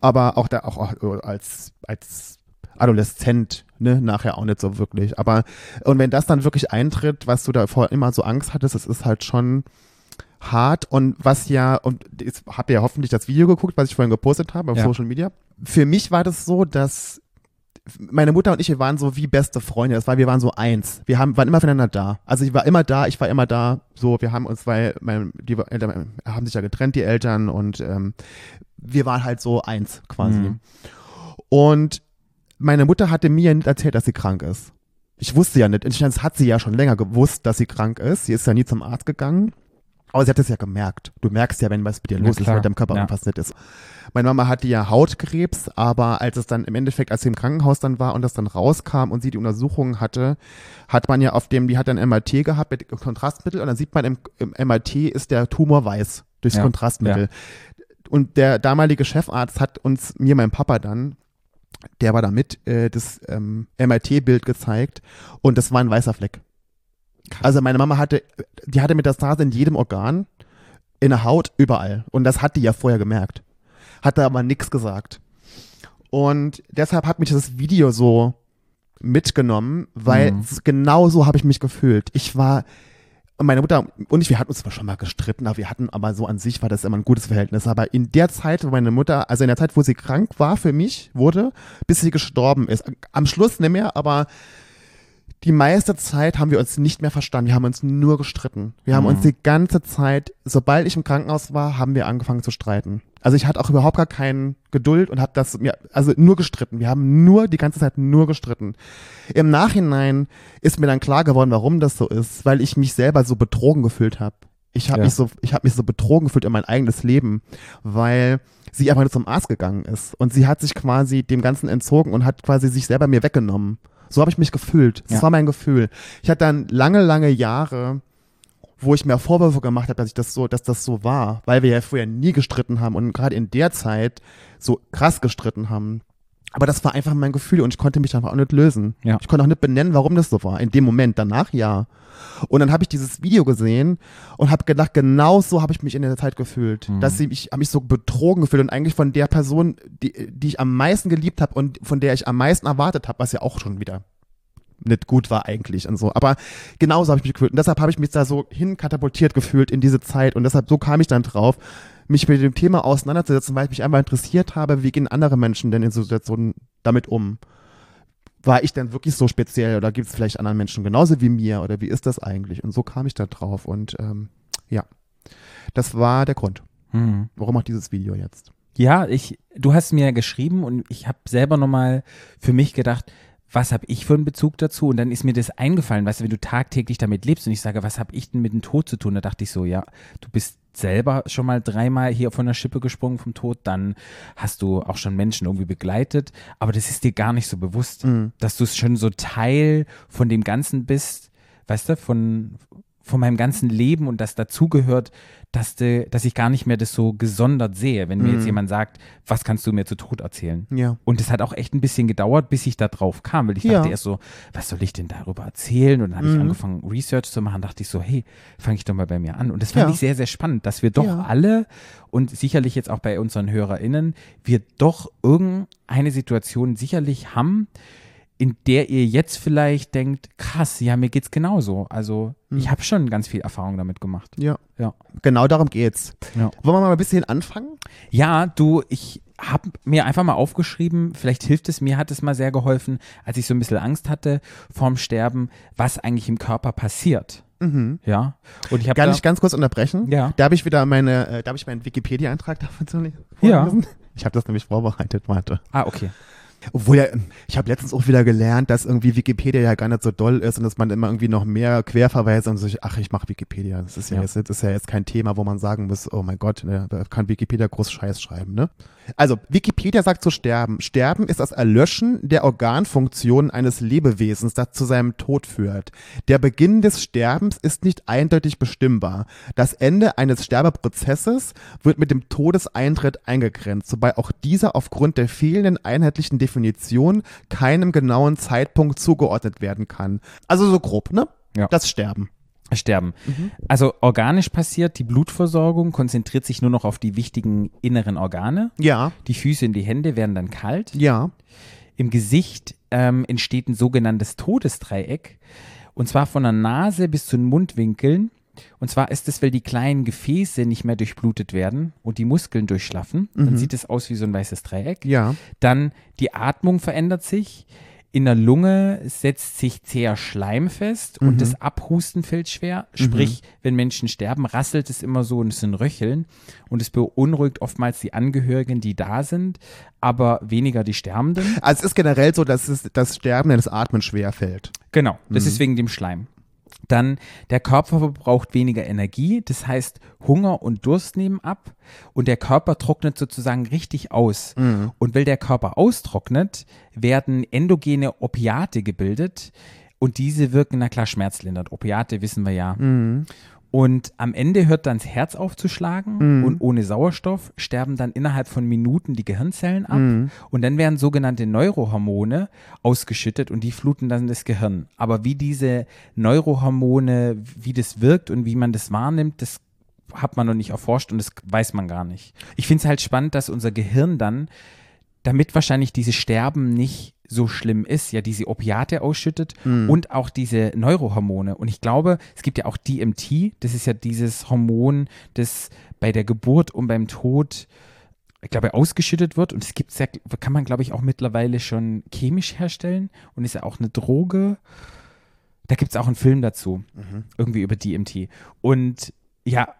Aber auch da, auch, auch als, als Adoleszent, ne, nachher auch nicht so wirklich. Aber, und wenn das dann wirklich eintritt, was du da vorher immer so Angst hattest, es ist halt schon hart und was ja, und jetzt habt ihr ja hoffentlich das Video geguckt, was ich vorhin gepostet habe auf Ja. Social Media. Für mich war das so, dass meine Mutter und ich, wir waren so wie beste Freunde. Das war, wir waren so eins. Wir haben, waren immer füreinander da. Also ich war immer da, ich war immer da. So, wir haben uns, weil mein, die Eltern haben sich ja getrennt, die Eltern, und ähm, wir waren halt so eins quasi. Mhm. Und meine Mutter hatte mir nicht erzählt, dass sie krank ist. Ich wusste ja nicht. Das hat sie ja schon länger gewusst, dass sie krank ist. Sie ist ja nie zum Arzt gegangen. Aber sie hat es ja gemerkt. Du merkst ja, wenn was mit dir Na los ist, klar, wenn mit deinem Körper ja. irgendwas nicht ist. Meine Mama hatte ja Hautkrebs, aber als es dann im Endeffekt, als sie im Krankenhaus dann war und das dann rauskam und sie die Untersuchungen hatte, hat man ja auf dem, die hat dann MRT gehabt mit Kontrastmittel und dann sieht man im, im MRT ist der Tumor weiß durchs Ja, Kontrastmittel. Und der damalige Chefarzt hat uns, mir, mein Papa dann, der war da mit, äh, das ähm, MRT-Bild gezeigt und das war ein weißer Fleck. Also meine Mama hatte, die hatte Metastase in jedem Organ, in der Haut, überall. Und das hat die ja vorher gemerkt. Hatte aber nichts gesagt. Und deshalb hat mich das Video so mitgenommen, weil Mhm. genau so habe ich mich gefühlt. Ich war Und meine Mutter und ich, wir hatten uns zwar schon mal gestritten, aber wir hatten, aber so an sich war das immer ein gutes Verhältnis. Aber in der Zeit, wo meine Mutter, also in der Zeit, wo sie krank war für mich, wurde, bis sie gestorben ist. Am Schluss nicht mehr, aber die meiste Zeit haben wir uns nicht mehr verstanden. Wir haben uns nur gestritten. Wir haben Mhm. uns die ganze Zeit, sobald ich im Krankenhaus war, haben wir angefangen zu streiten. Also ich hatte auch überhaupt gar keine Geduld und habe das mir, also nur gestritten. Wir haben nur die ganze Zeit nur gestritten. Im Nachhinein ist mir dann klar geworden, warum das so ist, weil ich mich selber so betrogen gefühlt habe. Ich habe Ja. mich so, ich habe mich so betrogen gefühlt in mein eigenes Leben, weil sie einfach nur zum Arzt gegangen ist und sie hat sich quasi dem Ganzen entzogen und hat quasi sich selber mir weggenommen. So habe ich mich gefühlt. Das Ja. war mein Gefühl. Ich hatte dann lange, lange Jahre, wo ich mir Vorwürfe gemacht habe, dass ich das so, dass das so war, weil wir ja vorher nie gestritten haben und gerade in der Zeit so krass gestritten haben. Aber das war einfach mein Gefühl und ich konnte mich einfach auch nicht lösen. Ja. Ich konnte auch nicht benennen, warum das so war. In dem Moment, danach ja. Und dann habe ich dieses Video gesehen und habe gedacht, genau so habe ich mich in der Zeit gefühlt. Mhm. Dass sie, ich habe mich so betrogen gefühlt und eigentlich von der Person, die, die ich am meisten geliebt habe und von der ich am meisten erwartet habe, was ja auch schon wieder nicht gut war eigentlich und so. Aber genauso habe ich mich gefühlt. Und deshalb habe ich mich da so hinkatapultiert gefühlt in diese Zeit. Und deshalb, so kam ich dann drauf, mich mit dem Thema auseinanderzusetzen, weil ich mich einfach interessiert habe, wie gehen andere Menschen denn in so Situationen damit um? War ich denn wirklich so speziell oder gibt es vielleicht anderen Menschen genauso wie mir oder wie ist das eigentlich? Und so kam ich da drauf. Und ähm, ja, das war der Grund. Mhm. Warum auch dieses Video jetzt? Ja, ich, du hast mir geschrieben und ich habe selber nochmal für mich gedacht, was habe ich für einen Bezug dazu? Und dann ist mir das eingefallen, weißt du, wenn du tagtäglich damit lebst und ich sage, was habe ich denn mit dem Tod zu tun? Da dachte ich so, ja, du bist selber schon mal dreimal hier von der Schippe gesprungen vom Tod, dann hast du auch schon Menschen irgendwie begleitet, aber das ist dir gar nicht so bewusst, Mhm. dass du schon so Teil von dem Ganzen bist, weißt du, von, von meinem ganzen Leben und das dazugehört, dass, de, dass ich gar nicht mehr das so gesondert sehe, wenn mir jetzt Mhm. jemand sagt, was kannst du mir zu Tod erzählen? Ja. Und es hat auch echt ein bisschen gedauert, bis ich da drauf kam, weil ich Ja. dachte erst so, was soll ich denn darüber erzählen? Und dann habe ich Mhm. angefangen, Research zu machen, dachte ich so, hey, fange ich doch mal bei mir an. Und das fand Ja. ich sehr, sehr spannend, dass wir doch alle und sicherlich jetzt auch bei unseren HörerInnen, wir doch irgendeine Situation sicherlich haben, in der ihr jetzt vielleicht denkt, krass, ja, mir geht's genauso. Also Mhm. ich habe schon ganz viel Erfahrung damit gemacht. Ja. Ja. Genau darum geht's. Ja. Wollen wir mal ein bisschen anfangen? Ja, du, ich habe mir einfach mal aufgeschrieben, vielleicht hilft es, mir hat es mal sehr geholfen, als ich so ein bisschen Angst hatte vorm Sterben, was eigentlich im Körper passiert. Mhm. Ja. Und ich habe Kann da, ich ganz kurz unterbrechen? Ja. Da habe ich wieder meine, äh, da habe ich meinen Wikipedia-Eintrag davon zu Ja. vorlesen. Ich habe das nämlich vorbereitet, warte. Ah, okay. Obwohl ja, ich habe letztens auch wieder gelernt, dass irgendwie Wikipedia ja gar nicht so doll ist und dass man immer irgendwie noch mehr Querverweise und so, ach, ich mache Wikipedia. Das ist ja, Ja. Jetzt, das ist ja jetzt kein Thema, wo man sagen muss, oh mein Gott, ne, da kann Wikipedia groß Scheiß schreiben, ne? Also, Wikipedia sagt zu sterben. Sterben ist das Erlöschen der Organfunktionen eines Lebewesens, das zu seinem Tod führt. Der Beginn des Sterbens ist nicht eindeutig bestimmbar. Das Ende eines Sterbeprozesses wird mit dem Todeseintritt eingegrenzt, wobei auch dieser aufgrund der fehlenden einheitlichen Definition keinem genauen Zeitpunkt zugeordnet werden kann. Also so grob, ne? Ja. Das Sterben. Sterben. Also organisch passiert, die Blutversorgung konzentriert sich nur noch auf die wichtigen inneren Organe. Ja, Die Füße und die Hände werden dann kalt. ja. Im Gesicht ähm, entsteht ein sogenanntes Todesdreieck. Und zwar von der Nase bis zu den Mundwinkeln. Und zwar ist es, weil die kleinen Gefäße nicht mehr durchblutet werden und die Muskeln durchschlaffen. Dann sieht es aus wie so ein weißes Dreieck. Ja. Dann die Atmung verändert sich. In der Lunge setzt sich zäher Schleim fest und das Abhusten fällt schwer. Sprich, wenn Menschen sterben, rasselt es immer so und es sind Röcheln und es beunruhigt oftmals die Angehörigen, die da sind, aber weniger die Sterbenden. Also es ist generell so, dass es das Sterben, das Atmen schwer fällt. Genau, das ist wegen dem Schleim. Dann der Körper verbraucht weniger Energie, das heißt Hunger und Durst nehmen ab und der Körper trocknet sozusagen richtig aus. Und weil der Körper austrocknet, werden endogene Opiate gebildet und diese wirken, na klar, schmerzlindernd. Opiate wissen wir ja. Und am Ende hört dann das Herz aufzuschlagen und ohne Sauerstoff sterben dann innerhalb von Minuten die Gehirnzellen ab und dann werden sogenannte Neurohormone ausgeschüttet und die fluten dann das Gehirn. Aber wie diese Neurohormone, wie das wirkt und wie man das wahrnimmt, das hat man noch nicht erforscht und das weiß man gar nicht. Ich finde es halt spannend, dass unser Gehirn dann damit wahrscheinlich dieses Sterben nicht so schlimm ist, ja diese Opiate ausschüttet und auch diese Neurohormone. Und ich glaube, es gibt ja auch DMT, das ist ja dieses Hormon, das bei der Geburt und beim Tod, ich glaube, ausgeschüttet wird. Und es gibt ja, kann man, glaube ich, auch mittlerweile schon chemisch herstellen und ist ja auch eine Droge. Da gibt es auch einen Film dazu, irgendwie über DMT. Und ja,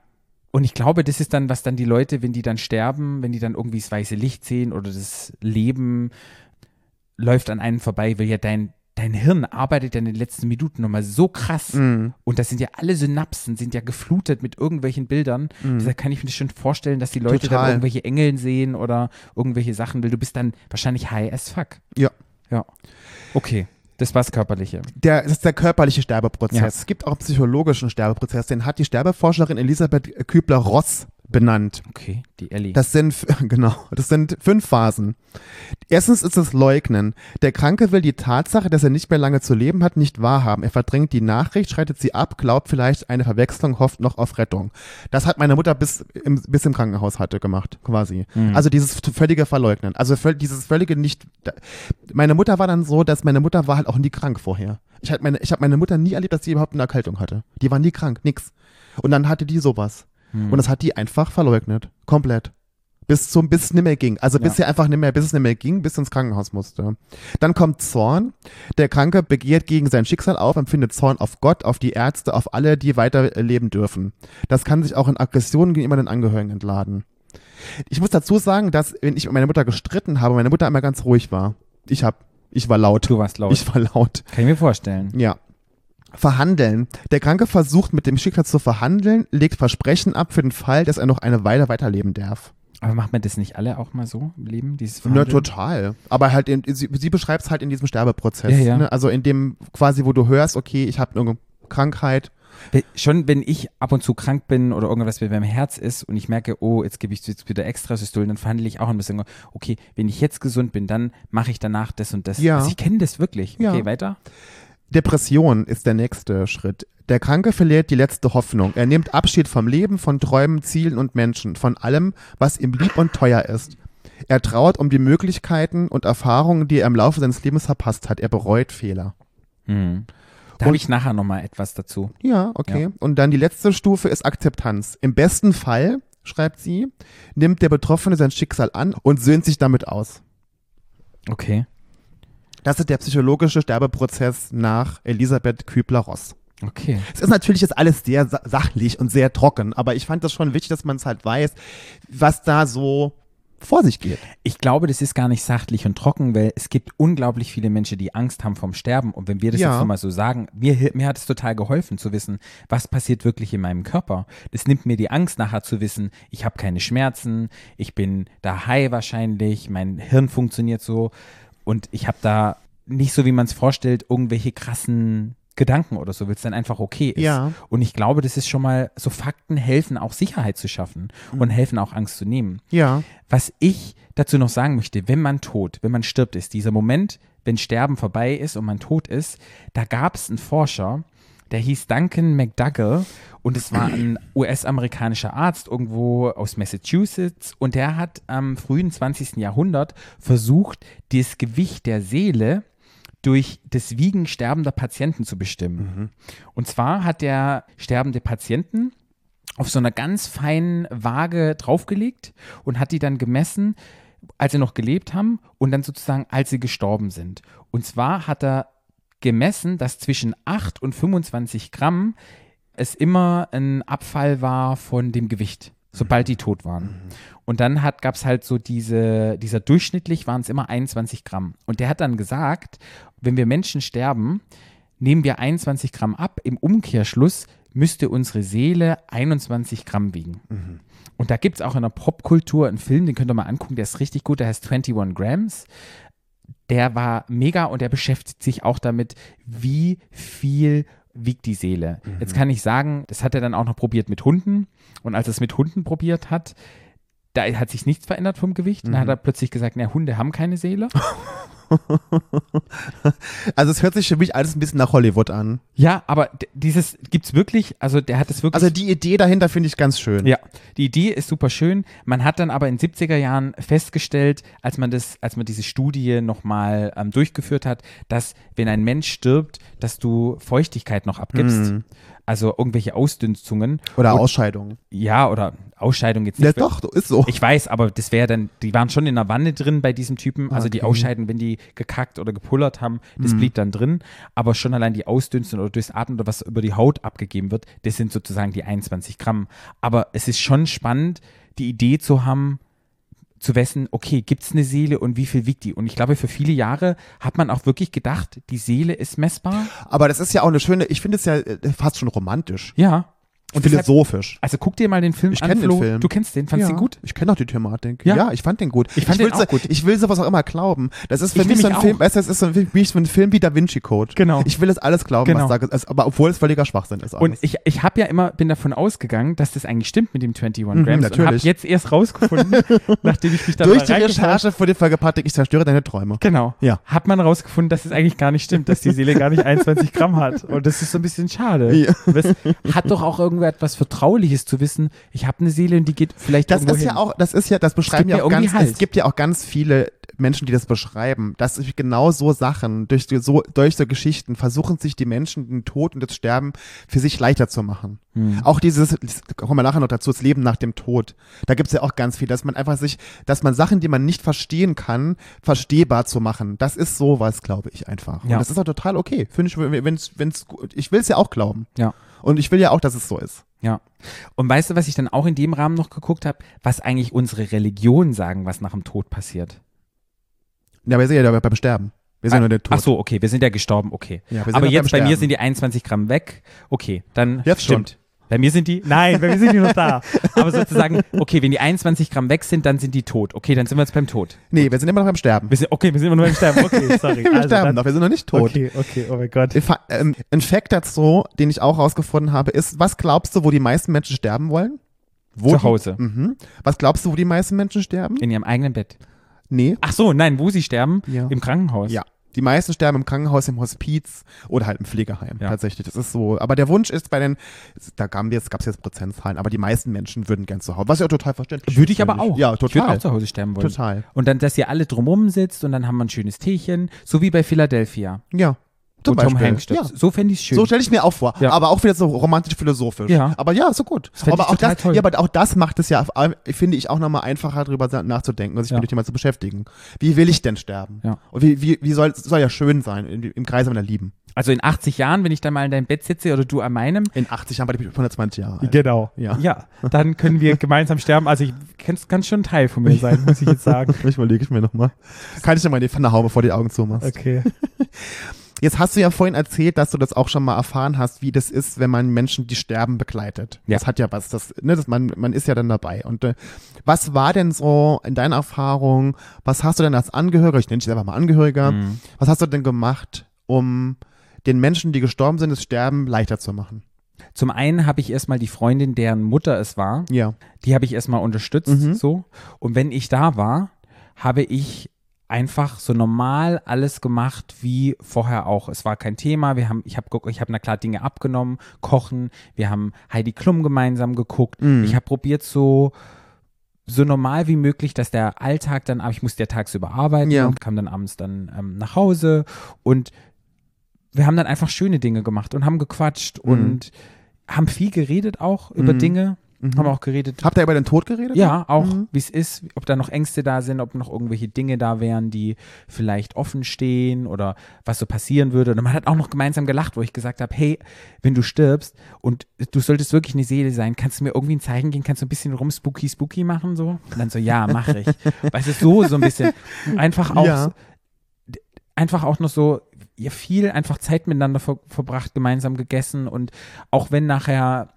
und ich glaube, das ist dann, was dann die Leute, wenn die dann sterben, wenn die dann irgendwie das weiße Licht sehen oder das Leben läuft an einem vorbei, weil ja dein, dein Hirn arbeitet ja in den letzten Minuten nochmal so krass. Mhm. Und das sind ja alle Synapsen, sind ja geflutet mit irgendwelchen Bildern. Deshalb kann ich mir das schon vorstellen, dass die Leute Total. dann irgendwelche Engeln sehen oder irgendwelche Sachen, weil du bist dann wahrscheinlich high as fuck. Ja. Ja. Okay. Das war's Körperliche. Der, das ist der körperliche Sterbeprozess. Ja. Es gibt auch einen psychologischen Sterbeprozess, den hat die Sterbeforscherin Elisabeth Kübler-Ross benannt. Okay, die Ellie. Das sind, genau, das sind fünf Phasen. Erstens ist es Leugnen. Der Kranke will die Tatsache, dass er nicht mehr lange zu leben hat, nicht wahrhaben. Er verdrängt die Nachricht, schreitet sie ab, glaubt vielleicht eine Verwechslung, hofft noch auf Rettung. Das hat meine Mutter bis im, bis im Krankenhaus hatte gemacht, quasi. Also dieses völlige Verleugnen. Also dieses völlige nicht, meine Mutter war dann so, dass meine Mutter war halt auch nie krank vorher. Ich habe meine, ich hab meine Mutter nie erlebt, dass sie überhaupt eine Erkältung hatte. Die war nie krank, nix. Und dann hatte die sowas. Und das hat die einfach verleugnet. Komplett. Bis zum, bis es nicht mehr ging. Also bis Ja. sie einfach nicht mehr, bis es nicht mehr ging, bis sie ins Krankenhaus musste. Dann kommt Zorn. Der Kranke begehrt gegen sein Schicksal auf, empfindet Zorn auf Gott, auf die Ärzte, auf alle, die weiterleben dürfen. Das kann sich auch in Aggressionen gegenüber den Angehörigen entladen. Ich muss dazu sagen, dass, wenn ich mit meiner Mutter gestritten habe, meine Mutter immer ganz ruhig war. Ich hab, ich war laut. du warst laut. Ich war laut. Kann ich mir vorstellen. Ja. Verhandeln. Der Kranke versucht mit dem Schicksal zu verhandeln, legt Versprechen ab für den Fall, dass er noch eine Weile weiterleben darf. Aber macht man das nicht alle auch mal so im Leben? Dieses Na, Verhandeln? total. Aber halt, in, sie, sie beschreibt es halt in diesem Sterbeprozess. Ja, ja. Ne? Also in dem quasi, wo du hörst, okay, ich habe eine Krankheit. Schon wenn ich ab und zu krank bin oder irgendwas mit meinem Herz ist und ich merke, oh, jetzt gebe ich jetzt wieder extra Systolen, dann verhandle ich auch ein bisschen, okay, wenn ich jetzt gesund bin, dann mache ich danach das und das. Ja. Also ich kenne das wirklich. Ja. Okay, weiter. Depression ist der nächste Schritt. Der Kranke verliert die letzte Hoffnung. Er nimmt Abschied vom Leben, von Träumen, Zielen und Menschen, von allem, was ihm lieb und teuer ist. Er trauert um die Möglichkeiten und Erfahrungen, die er im Laufe seines Lebens verpasst hat. Er bereut Fehler. Hm. Da habe ich nachher nochmal etwas dazu. Ja, okay. Ja. Und dann die letzte Stufe ist Akzeptanz. Im besten Fall, schreibt sie, nimmt der Betroffene sein Schicksal an und söhnt sich damit aus. Okay. Das ist der psychologische Sterbeprozess nach Elisabeth Kübler-Ross. Okay. Es ist natürlich jetzt alles sehr sa- sachlich und sehr trocken, aber ich fand das schon wichtig, dass man es halt weiß, was da so vor sich geht. Ich glaube, das ist gar nicht sachlich und trocken, weil es gibt unglaublich viele Menschen, die Angst haben vom Sterben. Und wenn wir das Ja. jetzt nochmal so sagen, mir, mir hat es total geholfen zu wissen, was passiert wirklich in meinem Körper. Das nimmt mir die Angst nachher zu wissen, ich habe keine Schmerzen, ich bin da high wahrscheinlich, mein Hirn funktioniert so und ich habe da nicht so, wie man es vorstellt, irgendwelche krassen Gedanken oder so, weil es dann einfach okay ist. Ja. Und ich glaube, das ist schon mal, so Fakten helfen auch Sicherheit zu schaffen und helfen auch Angst zu nehmen. Ja. Was ich dazu noch sagen möchte, wenn man tot, wenn man stirbt, ist dieser Moment, wenn Sterben vorbei ist und man tot ist, da gab es einen Forscher, der hieß Duncan McDougall und es war ein US-amerikanischer Arzt irgendwo aus Massachusetts und der hat am frühen 20. Jahrhundert versucht, das Gewicht der Seele durch das Wiegen sterbender Patienten zu bestimmen. Und zwar hat der sterbende Patienten auf so einer ganz feinen Waage draufgelegt und hat die dann gemessen, als sie noch gelebt haben und dann sozusagen, als sie gestorben sind. Und zwar hat er gemessen, dass zwischen 8 und 25 Gramm es immer ein Abfall war von dem Gewicht, sobald die tot waren. Und dann gab es halt so diese, dieser durchschnittlich waren es immer 21 Gramm. Und der hat dann gesagt, wenn wir Menschen sterben, nehmen wir 21 Gramm ab. Im Umkehrschluss müsste unsere Seele 21 Gramm wiegen. Und da gibt es auch in der Popkultur einen Film, den könnt ihr mal angucken, der ist richtig gut, der heißt 21 Grams. Der war mega und der beschäftigt sich auch damit, wie viel wiegt die Seele. Jetzt kann ich sagen, das hat er dann auch noch probiert mit Hunden. Und als er es mit Hunden probiert hat, da hat sich nichts verändert vom Gewicht. Dann hat er plötzlich gesagt, na, Hunde haben keine Seele. Also es hört sich für mich alles ein bisschen nach Hollywood an. Ja, aber dieses gibt's wirklich, also der hat es wirklich. Also die Idee dahinter finde ich ganz schön. ja, die Idee ist super schön. Man hat dann aber in den 70er Jahren festgestellt, als man das, als man diese Studie nochmal ähm, durchgeführt hat, dass wenn ein Mensch stirbt, dass du Feuchtigkeit noch abgibst. Also irgendwelche Ausdünstungen. Oder Und- Ausscheidung. Ja, oder Ausscheidung jetzt Ja, nicht. doch, ist so. Ich weiß, aber das wäre dann, die waren schon in der Wanne drin bei diesem Typen. Also die Okay. Ausscheiden, wenn die gekackt oder gepullert haben, das blieb dann drin. Aber schon allein die Ausdünstung oder durchs Atmen oder was über die Haut abgegeben wird, das sind sozusagen die 21 Gramm. Aber es ist schon spannend, die Idee zu haben, zu wissen, okay, gibt es eine Seele und wie viel wiegt die? Und ich glaube, für viele Jahre hat man auch wirklich gedacht, die Seele ist messbar. Aber das ist ja auch eine schöne, ich finde es ja äh, fast schon romantisch Ja. Und deshalb- philosophisch. Also guck dir mal den Film Ich an, kenn den Flo. Film. Du kennst den, fandst du ja, den gut? Ich kenne auch die Thematik. Ja? Ja? ich fand den gut. Ich fand will den auch so, gut. Ich will sowas auch immer glauben. Das ist für Ich mich so ein nämlich Film, auch. weißt du, das ist so wie so ein Film wie Da Vinci Code. Genau. Ich will das alles glauben, Genau. was da ist, aber obwohl es völliger Schwachsinn ist. Und alles. ich, ich habe ja immer, bin davon ausgegangen, dass das eigentlich stimmt mit dem 21 Grams und habe Mhm, natürlich. jetzt erst rausgefunden, nachdem ich mich da Durch die Recherche für die Folge Patrick, ich zerstöre deine Träume. Genau. Ja. Hat man rausgefunden, dass es eigentlich gar nicht stimmt, dass die Seele gar nicht 21 Gramm hat. Und das ist so ein bisschen schade. Ja. Das hat doch auch irgendwo etwas Vertrauliches zu wissen, ich habe eine Seele und die geht vielleicht Das irgendwo ist hin. ja auch, das ist ja, das beschreiben gibt ja auch ganz, Halt. es gibt ja auch ganz viele Menschen, die das beschreiben, dass sich genau so Sachen, durch so, durch so Geschichten versuchen sich die Menschen den Tod und das Sterben für sich leichter zu machen. Hm. Auch dieses, kommen wir nachher noch dazu, das Leben nach dem Tod. Da gibt's ja auch ganz viel, dass man einfach sich, dass man Sachen, die man nicht verstehen kann, verstehbar zu machen. Das ist sowas, glaube ich, einfach. Ja. Und das ist auch total okay. Finde ich, wenn's, gut- ich will's ja auch glauben. Ja. Und ich will ja auch, dass es so ist. Ja. Und weißt du, was ich dann auch in dem Rahmen noch geguckt habe, was eigentlich unsere Religionen sagen, was nach dem Tod passiert? Ja, wir sind ja beim Sterben. Wir sind ja nur der Tod. Ach so, okay, wir sind ja gestorben, okay. Ja, Aber ja jetzt bei mir sind die 21 Gramm weg. Okay, dann Jetzt schon. Bei mir sind die, nein, bei mir sind die noch da. Aber sozusagen, okay, wenn die 21 Gramm weg sind, dann sind die tot. Okay, dann sind wir jetzt beim Tod. Nee, wir sind immer noch beim Sterben. Wir sind, okay, wir sind immer nur beim Sterben. Okay, sorry. Wir Also sterben dann, noch, wir sind noch nicht tot. Okay, okay, oh mein Gott. Ein ähm, Ein Fact dazu, den ich auch rausgefunden habe, ist, was glaubst du, wo die meisten Menschen sterben wollen? Wo Zu die- Hause. Mhm. Was glaubst du, wo die meisten Menschen sterben? In ihrem eigenen Bett. Nee. Ach so, nein, wo sie sterben? Ja. Im Krankenhaus. Ja. Die meisten sterben im Krankenhaus, im Hospiz oder halt im Pflegeheim. Ja. Tatsächlich. Das ist so. Aber der Wunsch ist bei den, da gab es jetzt, jetzt Prozentzahlen, aber die meisten Menschen würden gern zu Hause. Was ja total verständlich Würde ich ist, aber auch. Ja, Ich würde total. auch zu Hause sterben wollen. Total. Und dann, dass ihr alle drumrum sitzt und dann haben wir ein schönes Teechen, so wie bei Philadelphia, Ja. Zum Tom Beispiel. Hanks stirbt. Ja. So fände ich es schön. So stelle ich mir auch vor. Ja. Aber auch wieder so romantisch-philosophisch. Ja. Aber ja, so gut. fänd Aber auch, das, toll. ja, aber auch das macht es ja, finde ich, auch nochmal einfacher, darüber nachzudenken und sich Ja. mit dem Thema zu beschäftigen. Wie will ich denn sterben? Ja. Und wie, wie, wie soll, es soll ja schön sein, im, im Kreise meiner Lieben. Also in 80 Jahren, wenn ich dann mal in deinem Bett sitze oder du an meinem, In 80 Jahren bin ich 120 Jahre alt. Genau. Ja. Ja, dann können wir gemeinsam sterben. Also ich kann, kann schon ein Teil von mir sein, muss ich jetzt sagen. Ich überlege ich mir nochmal. Kann ich dir mal die Pfanne hauen, bevor du die Augen zumachst? Okay. Jetzt hast du ja vorhin erzählt, dass du das auch schon mal erfahren hast, wie das ist, wenn man Menschen, die sterben, begleitet. Ja. Das hat ja was, das, ne, das, man, man ist ja dann dabei. Und äh, was war denn so in deiner Erfahrung, was hast du denn als Angehöriger, ich nenne dich selber mal Angehöriger, Mhm. was hast du denn gemacht, um den Menschen, die gestorben sind, das Sterben leichter zu machen? Zum einen habe ich erstmal die Freundin, deren Mutter es war, Ja. die habe ich erstmal unterstützt, Mhm. so. Und wenn ich da war, habe ich einfach so normal alles gemacht wie vorher auch. Es war kein Thema. Wir haben, ich habe, ich habe na klar Dinge abgenommen, kochen. Wir haben Heidi Klum gemeinsam geguckt. Mhm. Ich habe probiert so so normal wie möglich, dass der Alltag dann, aber ich musste ja tagsüber arbeiten Ja. und kam dann abends dann ähm, nach Hause und wir haben dann einfach schöne Dinge gemacht und haben gequatscht Mhm. und haben viel geredet auch über Mhm. Dinge, Mhm. haben auch geredet Habt ihr über den Tod geredet? ja, auch Mhm. wie es ist, ob da noch Ängste da sind, ob noch irgendwelche Dinge da wären, die vielleicht offen stehen oder was so passieren würde. Und man hat auch noch gemeinsam gelacht, wo ich gesagt habe, hey, wenn du stirbst und du solltest wirklich eine Seele sein, kannst du mir irgendwie ein Zeichen geben, kannst du ein bisschen rum spooky spooky machen so? Und dann so, ja, mache ich. weißt du, so so ein bisschen einfach auch Ja. einfach auch noch so ja, viel einfach Zeit miteinander ver verbracht, gemeinsam gegessen und auch wenn nachher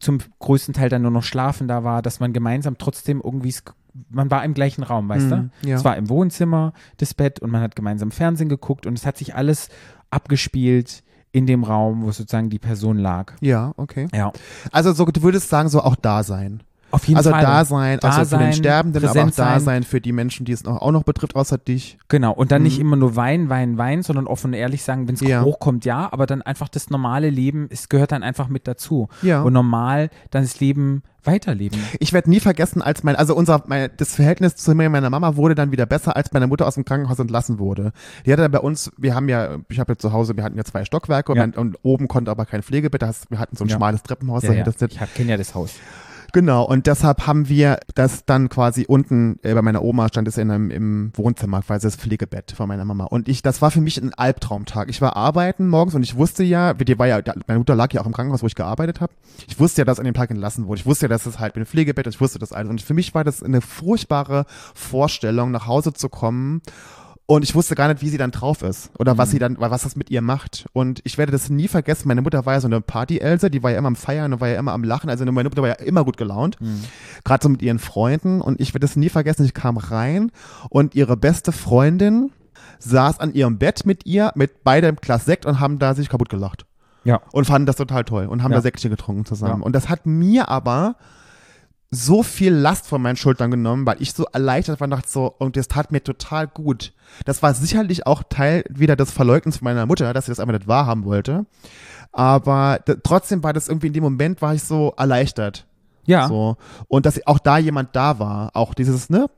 zum größten Teil dann nur noch Schlafen da war, dass man gemeinsam trotzdem irgendwie, man war im gleichen Raum, weißt Mhm, du? ja. Es war im Wohnzimmer das Bett und man hat gemeinsam Fernsehen geguckt und es hat sich alles abgespielt in dem Raum, wo sozusagen die Person lag. Ja, okay. Ja. Also so, du würdest sagen, so auch da sein. Auf jeden also Fall. da sein, also für den Dasein, Sterbenden, aber auch da sein. für die Menschen, die es noch, auch noch betrifft, außer dich. Genau, und dann nicht Mhm. immer nur Wein, Wein, Wein, sondern offen und ehrlich sagen, wenn es Ja. hochkommt, ja, aber dann einfach das normale Leben, es gehört dann einfach mit dazu. Ja. Und normal dann das Leben weiterleben. Ich werde nie vergessen, als mein, also unser, mein, das Verhältnis zu mir und meiner Mama wurde dann wieder besser, als meine Mutter aus dem Krankenhaus entlassen wurde. Die hatte bei uns, wir haben ja, ich habe ja zu Hause, wir hatten ja zwei Stockwerke und, Ja. mein, und oben konnte aber kein Pflegebett, das, wir hatten so ein Ja. schmales Treppenhaus, Ja, ja. nicht- Ich kenne ja das Haus. Genau, und deshalb haben wir das dann quasi unten äh, bei meiner Oma stand es in einem, im Wohnzimmer, quasi das Pflegebett von meiner Mama. Und ich, das war für mich ein Albtraumtag. Ich war arbeiten morgens und ich wusste ja, die war ja, meine Mutter lag ja auch im Krankenhaus, wo ich gearbeitet habe. Ich wusste ja, dass an dem Tag entlassen wurde. Ich wusste ja, dass es halt mit dem Pflegebett, ich wusste das alles. Und für mich war das eine furchtbare Vorstellung, nach Hause zu kommen und ich wusste gar nicht, wie sie dann drauf ist oder was sie dann, was das mit ihr macht. Und ich werde das nie vergessen. Meine Mutter war ja so eine Party-Else, die war ja immer am Feiern und war ja immer am Lachen. Also meine Mutter war ja immer gut gelaunt, gerade so mit ihren Freunden. Und ich werde das nie vergessen. Ich kam rein und ihre beste Freundin saß an ihrem Bett mit ihr, mit beidem Glas Sekt und haben da sich kaputt gelacht Ja. und fanden das total toll und haben Ja. da Säckchen getrunken zusammen. Ja. Und das hat mir aber so viel Last von meinen Schultern genommen, weil ich so erleichtert war und dachte so, und das tat mir total gut. Das war sicherlich auch Teil wieder des Verleugnens meiner Mutter, dass sie das einfach nicht wahrhaben wollte. Aber trotzdem war das irgendwie in dem Moment war ich so erleichtert. Ja. So. Und dass auch da jemand da war. Auch dieses, ne?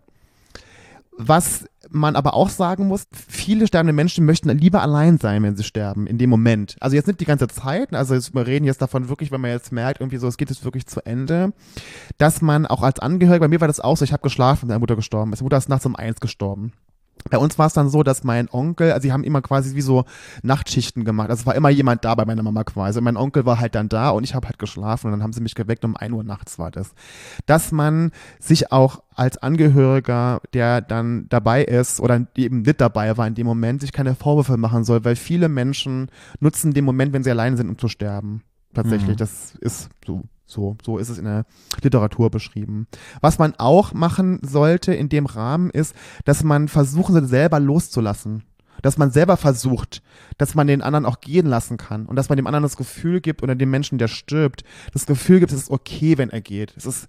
Was man aber auch sagen muss, viele sterbende Menschen möchten lieber allein sein, wenn sie sterben, in dem Moment. Also jetzt nicht die ganze Zeit, also jetzt, wir reden jetzt davon wirklich, wenn man jetzt merkt, irgendwie so, es geht jetzt wirklich zu Ende, dass man auch als Angehöriger, bei mir war das auch so, ich habe geschlafen, meine Mutter gestorben ist. Meine Mutter ist nachts um eins gestorben. Bei uns war es dann so, dass mein Onkel, also sie haben immer quasi wie so Nachtschichten gemacht. Also es war immer jemand da bei meiner Mama quasi. Und mein Onkel war halt dann da und ich habe halt geschlafen und dann haben sie mich geweckt, um 1 Uhr nachts war das. Dass man sich auch als Angehöriger, der dann dabei ist oder eben nicht dabei war in dem Moment, sich keine Vorwürfe machen soll, weil viele Menschen nutzen den Moment, wenn sie alleine sind, um zu sterben. Tatsächlich, Mhm. das ist so. So, so ist es in der Literatur beschrieben. Was man auch machen sollte in dem Rahmen ist, dass man versuchen sollte, selber loszulassen. Dass man selber versucht, dass man den anderen auch gehen lassen kann und dass man dem anderen das Gefühl gibt oder dem Menschen, der stirbt, das Gefühl gibt, es ist okay, wenn er geht. Es ist,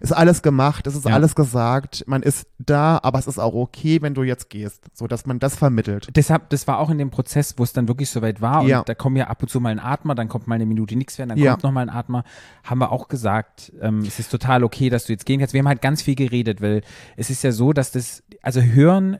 ist alles gemacht, es ist Ja. alles gesagt, man ist da, aber es ist auch okay, wenn du jetzt gehst. So, dass man das vermittelt. Deshalb, das war auch in dem Prozess, wo es dann wirklich soweit war und Ja. da kommen ja ab und zu mal ein Atmer, dann kommt mal eine Minute nichts mehr, dann Ja. kommt noch mal ein Atmer, haben wir auch gesagt, ähm, es ist total okay, dass du jetzt gehen kannst. Wir haben halt ganz viel geredet, weil es ist ja so, dass das, also hören,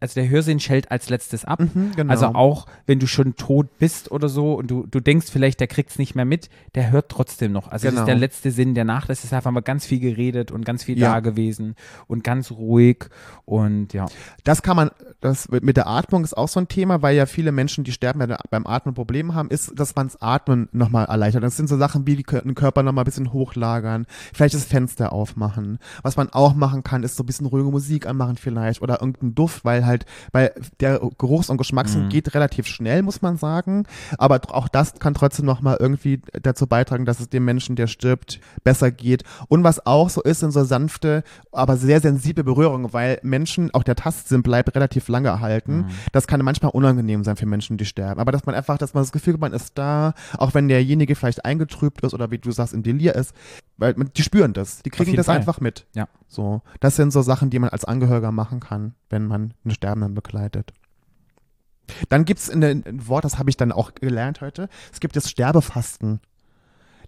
also der Hörsinn schellt als letztes ab. Mhm, genau. Also auch, wenn du schon tot bist oder so und du, du denkst vielleicht, der kriegt's nicht mehr mit, der hört trotzdem noch. Also das Genau. ist der letzte Sinn der Nacht. Das ist einfach mal ganz viel geredet und ganz viel Ja. da gewesen und ganz ruhig und ja. Das kann man, das mit der Atmung ist auch so ein Thema, weil ja viele Menschen, die sterben, ja beim Atmen Probleme haben, ist, dass man das Atmen nochmal erleichtert. Das sind so Sachen wie den Körper nochmal ein bisschen hochlagern, vielleicht das Fenster aufmachen. Was man auch machen kann, ist so ein bisschen ruhige Musik anmachen vielleicht oder irgendeinen Duft, weil halt, weil der Geruchs- und Geschmackssinn Mhm. geht relativ schnell, muss man sagen. Aber auch das kann trotzdem nochmal irgendwie dazu beitragen, dass es dem Menschen, der stirbt, besser geht. Und was auch so ist, sind so sanfte, aber sehr sensible Berührungen, weil Menschen, auch der Tastsinn bleibt relativ lange erhalten. Das kann manchmal unangenehm sein für Menschen, die sterben. Aber dass man einfach, dass man das Gefühl hat, man ist da, auch wenn derjenige vielleicht eingetrübt ist oder wie du sagst, im Delir ist, weil man, die spüren das, die kriegen das Fall. einfach mit. Ja. So, das sind so Sachen, die man als Angehöriger machen kann, wenn man einen Sterbenden begleitet. Dann gibt's ein, ein Wort, das habe ich dann auch gelernt heute. Es gibt das Sterbefasten.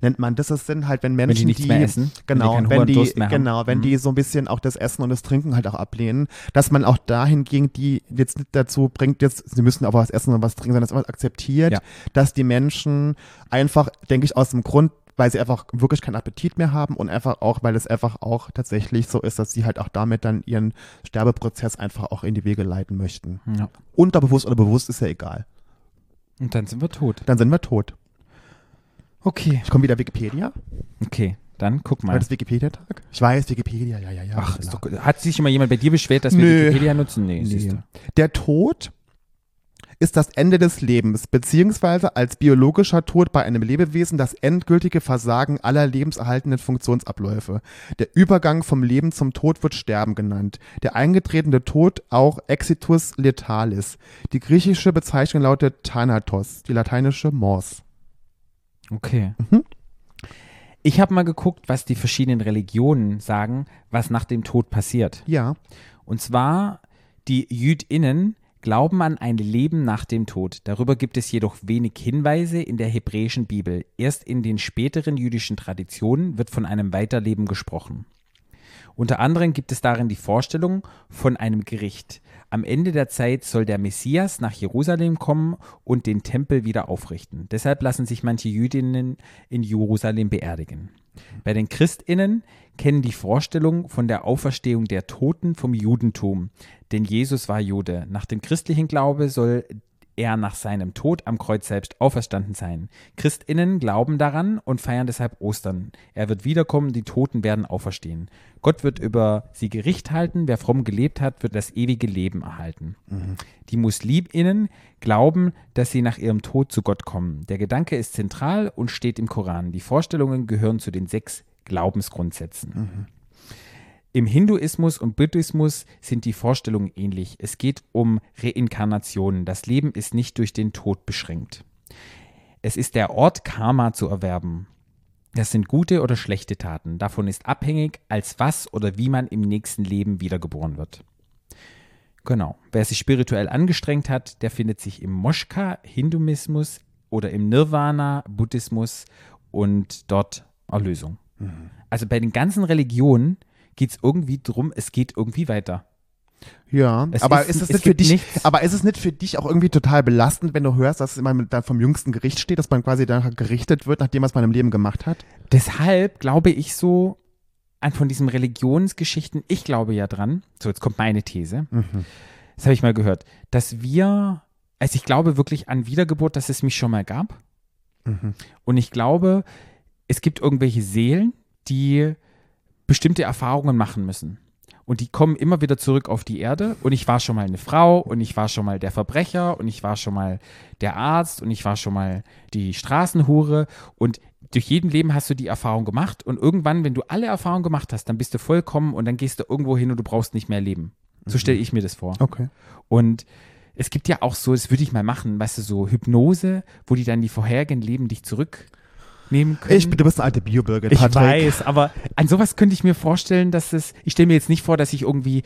Nennt man das. Das sind halt, wenn Menschen, Wenn die nichts mehr essen, Genau, wenn die keinen wenn die, genau, wenn Mhm. die so ein bisschen auch das Essen und das Trinken halt auch ablehnen, dass man auch dahingehend die jetzt nicht dazu bringt, jetzt, sie müssen aber was essen und was trinken, sondern dass man akzeptiert, Ja. dass die Menschen einfach, denke ich, aus dem Grund, weil sie einfach wirklich keinen Appetit mehr haben und einfach auch, weil es einfach auch tatsächlich so ist, dass sie halt auch damit dann ihren Sterbeprozess einfach auch in die Wege leiten möchten. ja. Unterbewusst oder bewusst ist ja egal. Und dann sind wir tot. Dann sind wir tot. Okay. Ich komme wieder Wikipedia. Okay, dann guck mal. Heute ist Wikipedia-Tag. Ich weiß, Wikipedia, ja, ja, ja. Ach, doch, hat sich schon mal jemand bei dir beschwert, dass wir Nö. Wikipedia nutzen? Nee, Nee. Der Tod ist das Ende des Lebens, beziehungsweise als biologischer Tod bei einem Lebewesen das endgültige Versagen aller lebenserhaltenden Funktionsabläufe. Der Übergang vom Leben zum Tod wird Sterben genannt. Der eingetretene Tod auch Exitus letalis. Die griechische Bezeichnung lautet Thanatos, die lateinische Mors. Okay. Mhm. Ich habe mal geguckt, was die verschiedenen Religionen sagen, was nach dem Tod passiert. Ja. Und zwar die JüdInnen glauben an ein Leben nach dem Tod. Darüber gibt es jedoch wenig Hinweise in der hebräischen Bibel. Erst in den späteren jüdischen Traditionen wird von einem Weiterleben gesprochen. Unter anderem gibt es darin die Vorstellung von einem Gericht. Am Ende der Zeit soll der Messias nach Jerusalem kommen und den Tempel wieder aufrichten. Deshalb lassen sich manche Jüdinnen in Jerusalem beerdigen. Bei den Christinnen kennen die Vorstellung von der Auferstehung der Toten vom Judentum, denn Jesus war Jude. Nach dem christlichen Glaube soll er nach seinem Tod am Kreuz selbst auferstanden sein. Christinnen glauben daran und feiern deshalb Ostern. Er wird wiederkommen, die Toten werden auferstehen. Gott wird über sie Gericht halten, wer fromm gelebt hat, wird das ewige Leben erhalten. Die Musliminnen glauben, dass sie nach ihrem Tod zu Gott kommen. Der Gedanke ist zentral und steht im Koran. Die Vorstellungen gehören zu den sechs Glaubensgrundsätzen. Im Hinduismus und Buddhismus sind die Vorstellungen ähnlich. Es geht um Reinkarnationen. Das Leben ist nicht durch den Tod beschränkt. Es ist der Ort, Karma zu erwerben. Das sind gute oder schlechte Taten. Davon ist abhängig, als was oder wie man im nächsten Leben wiedergeboren wird. Genau. Wer sich spirituell angestrengt hat, der findet sich im Moshka, Hinduismus oder im Nirvana, Buddhismus und dort Erlösung. Also bei den ganzen Religionen geht es irgendwie drum, es geht irgendwie weiter. Ja, Es aber ist- ist, es es nicht für dich, nichts- aber ist es nicht für dich auch irgendwie total belastend, wenn du hörst, dass es immer dann vom jüngsten Gericht steht, dass man quasi danach gerichtet wird, nachdem was man im Leben gemacht hat? Deshalb glaube ich so an von diesen Religionsgeschichten, ich glaube ja dran, so jetzt kommt meine These, das habe ich mal gehört, dass wir, also ich glaube wirklich an Wiedergeburt, dass es mich schon mal gab. Und ich glaube, es gibt irgendwelche Seelen, die bestimmte Erfahrungen machen müssen. Und die kommen immer wieder zurück auf die Erde. Und ich war schon mal eine Frau und ich war schon mal der Verbrecher und ich war schon mal der Arzt und ich war schon mal die Straßenhure. Und durch jeden Leben hast du die Erfahrung gemacht. Und irgendwann, wenn du alle Erfahrungen gemacht hast, dann bist du vollkommen und dann gehst du irgendwo hin und du brauchst nicht mehr leben. So stelle ich mir das vor. Okay. Und es gibt ja auch so, das würde ich mal machen, weißt du, so Hypnose, wo die dann die vorherigen Leben dich zurücknehmen können. Ich, du bist eine alte Biobürger, Ich Patrick. weiß, aber an sowas könnte ich mir vorstellen, dass es, ich stelle mir jetzt nicht vor, dass ich irgendwie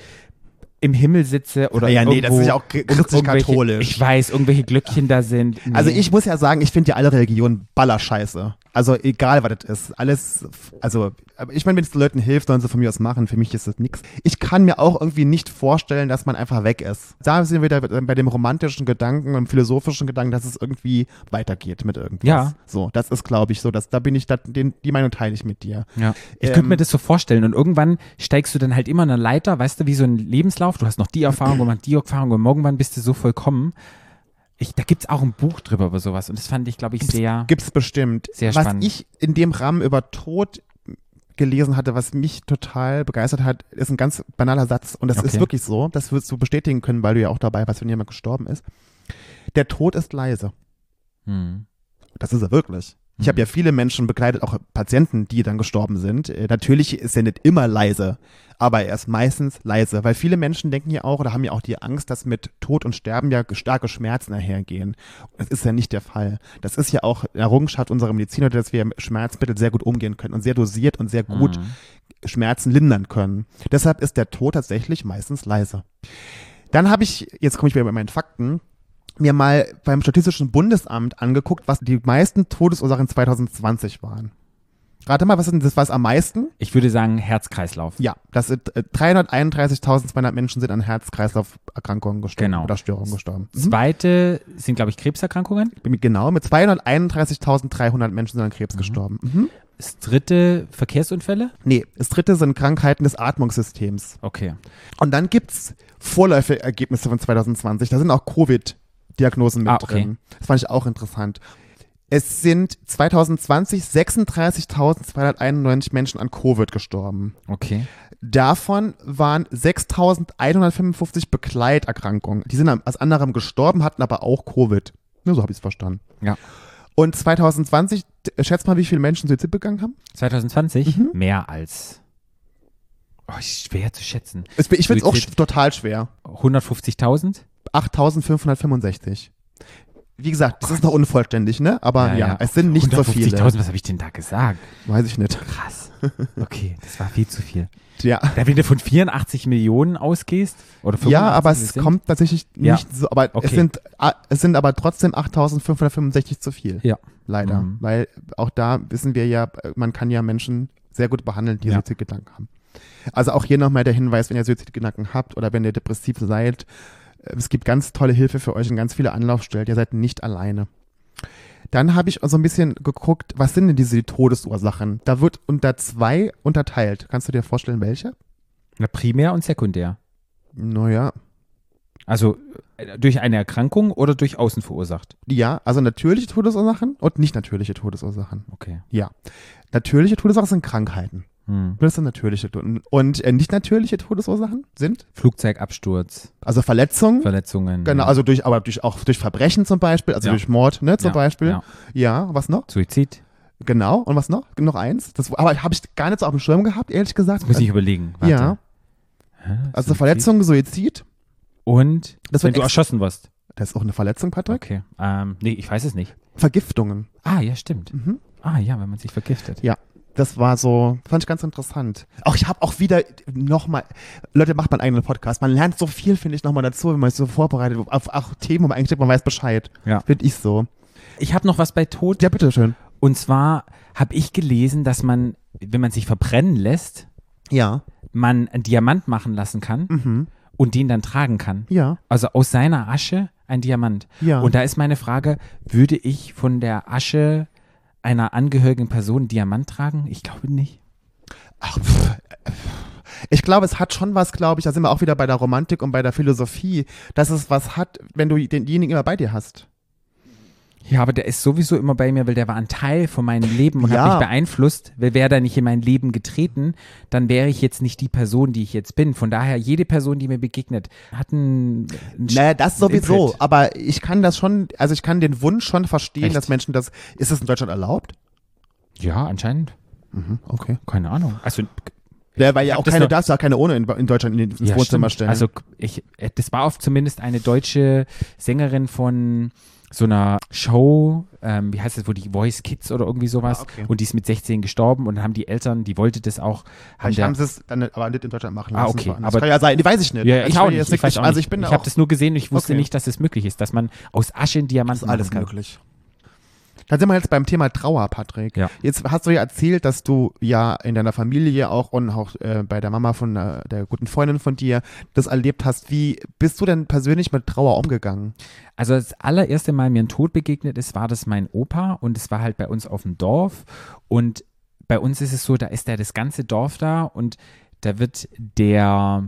im Himmel sitze oder Ja, nee, das irgendwo ist ja auch christlich-katholisch. Ich weiß, irgendwelche Glöckchen da sind. Nee. Also ich muss ja sagen, ich finde ja alle Religionen ballerscheiße. Also egal, was das ist. Alles, also ich meine, wenn es den Leuten hilft, sollen sie von mir aus machen. Für mich ist das nichts. Ich kann mir auch irgendwie nicht vorstellen, dass man einfach weg ist. Da sind wir wieder bei dem romantischen Gedanken und philosophischen Gedanken, dass es irgendwie weitergeht mit irgendwas. Ja. So, das ist, glaube ich, so. Dass, da bin ich, da, den, die Meinung teile ich mit dir. Ja. Ich Ähm, könnte mir das so vorstellen und irgendwann steigst du dann halt immer eine Leiter, weißt du, wie so ein Lebenslauf. Du hast noch die Erfahrung gemacht, die Erfahrung und irgendwann bist du so vollkommen. Ich, da gibt es auch ein Buch drüber über sowas und das fand ich, glaube ich, sehr. Gibt's bestimmt. Sehr was spannend. ich in dem Rahmen über Tod gelesen hatte, was mich total begeistert hat, ist ein ganz banaler Satz. Und das Okay. ist wirklich so. Das wirst du bestätigen können, weil du ja auch dabei warst, wenn jemand gestorben ist. Der Tod ist leise. Hm. Das ist er wirklich. Ich habe ja viele Menschen begleitet, auch Patienten, die dann gestorben sind. Äh, natürlich ist er nicht immer leise, aber er ist meistens leise, weil viele Menschen denken ja auch oder haben ja auch die Angst, dass mit Tod und Sterben ja starke Schmerzen einhergehen. Das ist ja nicht der Fall. Das ist ja auch eine Errungenschaft unserer Mediziner, dass wir mit Schmerzmittel sehr gut umgehen können und sehr dosiert und sehr gut Schmerzen lindern können. Deshalb ist der Tod tatsächlich meistens leise. Dann habe ich, jetzt komme ich wieder bei meinen Fakten, mir mal beim Statistischen Bundesamt angeguckt, was die meisten Todesursachen 2020 waren. Rate mal, was ist denn das was am meisten? Ich würde sagen Herzkreislauf. Ja, das sind äh, 331.200 Menschen sind an Herz-Kreislauf-Erkrankungen gestorben Genau. oder Störungen gestorben. Mhm. Zweite sind, glaube ich, Krebserkrankungen. Genau, mit 231.300 Menschen sind an Krebs gestorben. Mhm. Das dritte Verkehrsunfälle. Nee, das dritte sind Krankheiten des Atmungssystems. Okay. Und dann gibt's Vorläufergebnisse von 2020. Da sind auch Covid-Diagnosen mit Ah, okay. drin. Das fand ich auch interessant. Es sind 2020 36.291 Menschen an Covid gestorben. Okay. Davon waren 6.155 Begleiterkrankungen. Die sind aus anderem gestorben, hatten aber auch Covid. Ja, so habe ich es verstanden. Ja. Und 2020, d- schätzt mal, wie viele Menschen Suizid begangen haben? 2020 Mhm. mehr als. Oh, ist schwer zu schätzen. Ich finde es auch total schwer. 150.000? 8.565. wie gesagt, das ist noch unvollständig, ne? Aber ja, es sind nicht so viele. 150.000, was habe ich denn da gesagt? Weiß ich nicht. Krass. Okay, das war viel zu viel. Ja. Da, wenn du von 84 Millionen ausgehst, oder Ja, 85 aber es sind, kommt tatsächlich Ja. nicht so, aber Okay. es sind ah, es sind aber trotzdem 8565 zu viel. Ja. Leider, Mhm. weil auch da wissen wir ja, man kann ja Menschen sehr gut behandeln, die Ja. Suizidgedanken haben. Also auch hier nochmal der Hinweis, wenn ihr Suizidgedanken habt oder wenn ihr depressiv seid, es gibt ganz tolle Hilfe für euch und ganz viele Anlaufstellen. Ihr seid nicht alleine. Dann habe ich so ein bisschen geguckt, was sind denn diese Todesursachen? Da wird unter zwei unterteilt. Kannst du dir vorstellen, welche? Na, primär und sekundär. Naja, Also äh, durch eine Erkrankung oder durch außen verursacht. ja, also natürliche Todesursachen und nicht natürliche Todesursachen. Okay. Natürliche Todesursachen sind Krankheiten. Hm. Das sind natürliche Todesursachen. Und äh, nicht natürliche Todesursachen sind Flugzeugabsturz, also Verletzungen. Verletzungen. Genau, also durch, aber durch, auch durch Verbrechen zum Beispiel, also Ja. durch Mord, ne, zum Ja, Beispiel. ja. Ja. was noch? Suizid. Genau. Und was noch? Noch eins. Das, aber habe ich gar nicht so auf dem Schirm gehabt, ehrlich gesagt. Das muss ich überlegen. Warte. ja, Hä? also Suizid? Verletzung, Suizid. Und Das wenn du erschossen wirst. Das ist auch eine Verletzung, Patrick. Okay. Ähm, nee, ich weiß es nicht. Vergiftungen. Ah, ja, stimmt. Mhm. Ah, ja, wenn man sich vergiftet. Das war so, fand ich ganz interessant. Auch ich habe auch wieder nochmal, Leute, macht man einen eigenen Podcast. Man lernt so viel, finde ich, nochmal dazu, wenn man sich so vorbereitet auf auch Themen, wo man eigentlich denkt, man weiß Bescheid. Ja. Finde ich so. Ich habe noch was bei Tod. Ja, bitteschön. Und zwar habe ich gelesen, dass man, wenn man sich verbrennen lässt, Ja. man einen Diamant machen lassen kann Mhm. und den dann tragen kann. Ja. Also aus seiner Asche ein Diamant. Ja. Und da ist meine Frage, würde ich von der Asche einer angehörigen Person Diamant tragen? Ich glaube nicht. Ach, pff, ich glaube, es hat schon was, glaube ich, da sind wir auch wieder bei der Romantik und bei der Philosophie, dass es was hat, wenn du denjenigen immer bei dir hast. Ja, aber der ist sowieso immer bei mir, weil der war ein Teil von meinem Leben und Ja. hat mich beeinflusst. Weil wäre da nicht in mein Leben getreten, dann wäre ich jetzt nicht die Person, die ich jetzt bin. Von daher, jede Person, die mir begegnet, hat einen, einen Naja, das sowieso. Imprint. Aber ich kann das schon, also ich kann den Wunsch schon verstehen, Echt? dass Menschen das, ist das in Deutschland erlaubt? Ja, anscheinend. Mhm, okay. Keine Ahnung. Also, Ja, weil ja auch keine, darfst ja keine ohne in, in Deutschland in, ins ja, Wohnzimmer stimmt. stellen. Also, ich, äh, das war oft zumindest eine deutsche Sängerin von so einer Show, ähm, wie heißt das, wo die Voice Kids oder irgendwie sowas. Ah, okay. Und die ist mit 16 gestorben und dann haben die Eltern, die wollte das auch, haben Vielleicht der, haben sie es dann aber nicht in Deutschland machen Ah, lassen. okay, woanders. aber- kann ja sein, weiß ich nicht. Ja, Also ich auch nicht. jetzt Ich weiß auch also ich bin ich habe das nur gesehen und ich wusste Okay. nicht, dass es möglich ist, dass man aus Asche das Diamanten ist alles möglich. Dann sind wir jetzt beim Thema Trauer, Patrick. Ja. Jetzt hast du ja erzählt, dass du ja in deiner Familie auch und auch äh, bei der Mama von äh, der guten Freundin von dir das erlebt hast. Wie bist du denn persönlich mit Trauer umgegangen? Also das allererste Mal mir ein Tod begegnet ist, war das mein Opa und es war halt bei uns auf dem Dorf und bei uns ist es so, da ist ja das ganze Dorf da und da wird der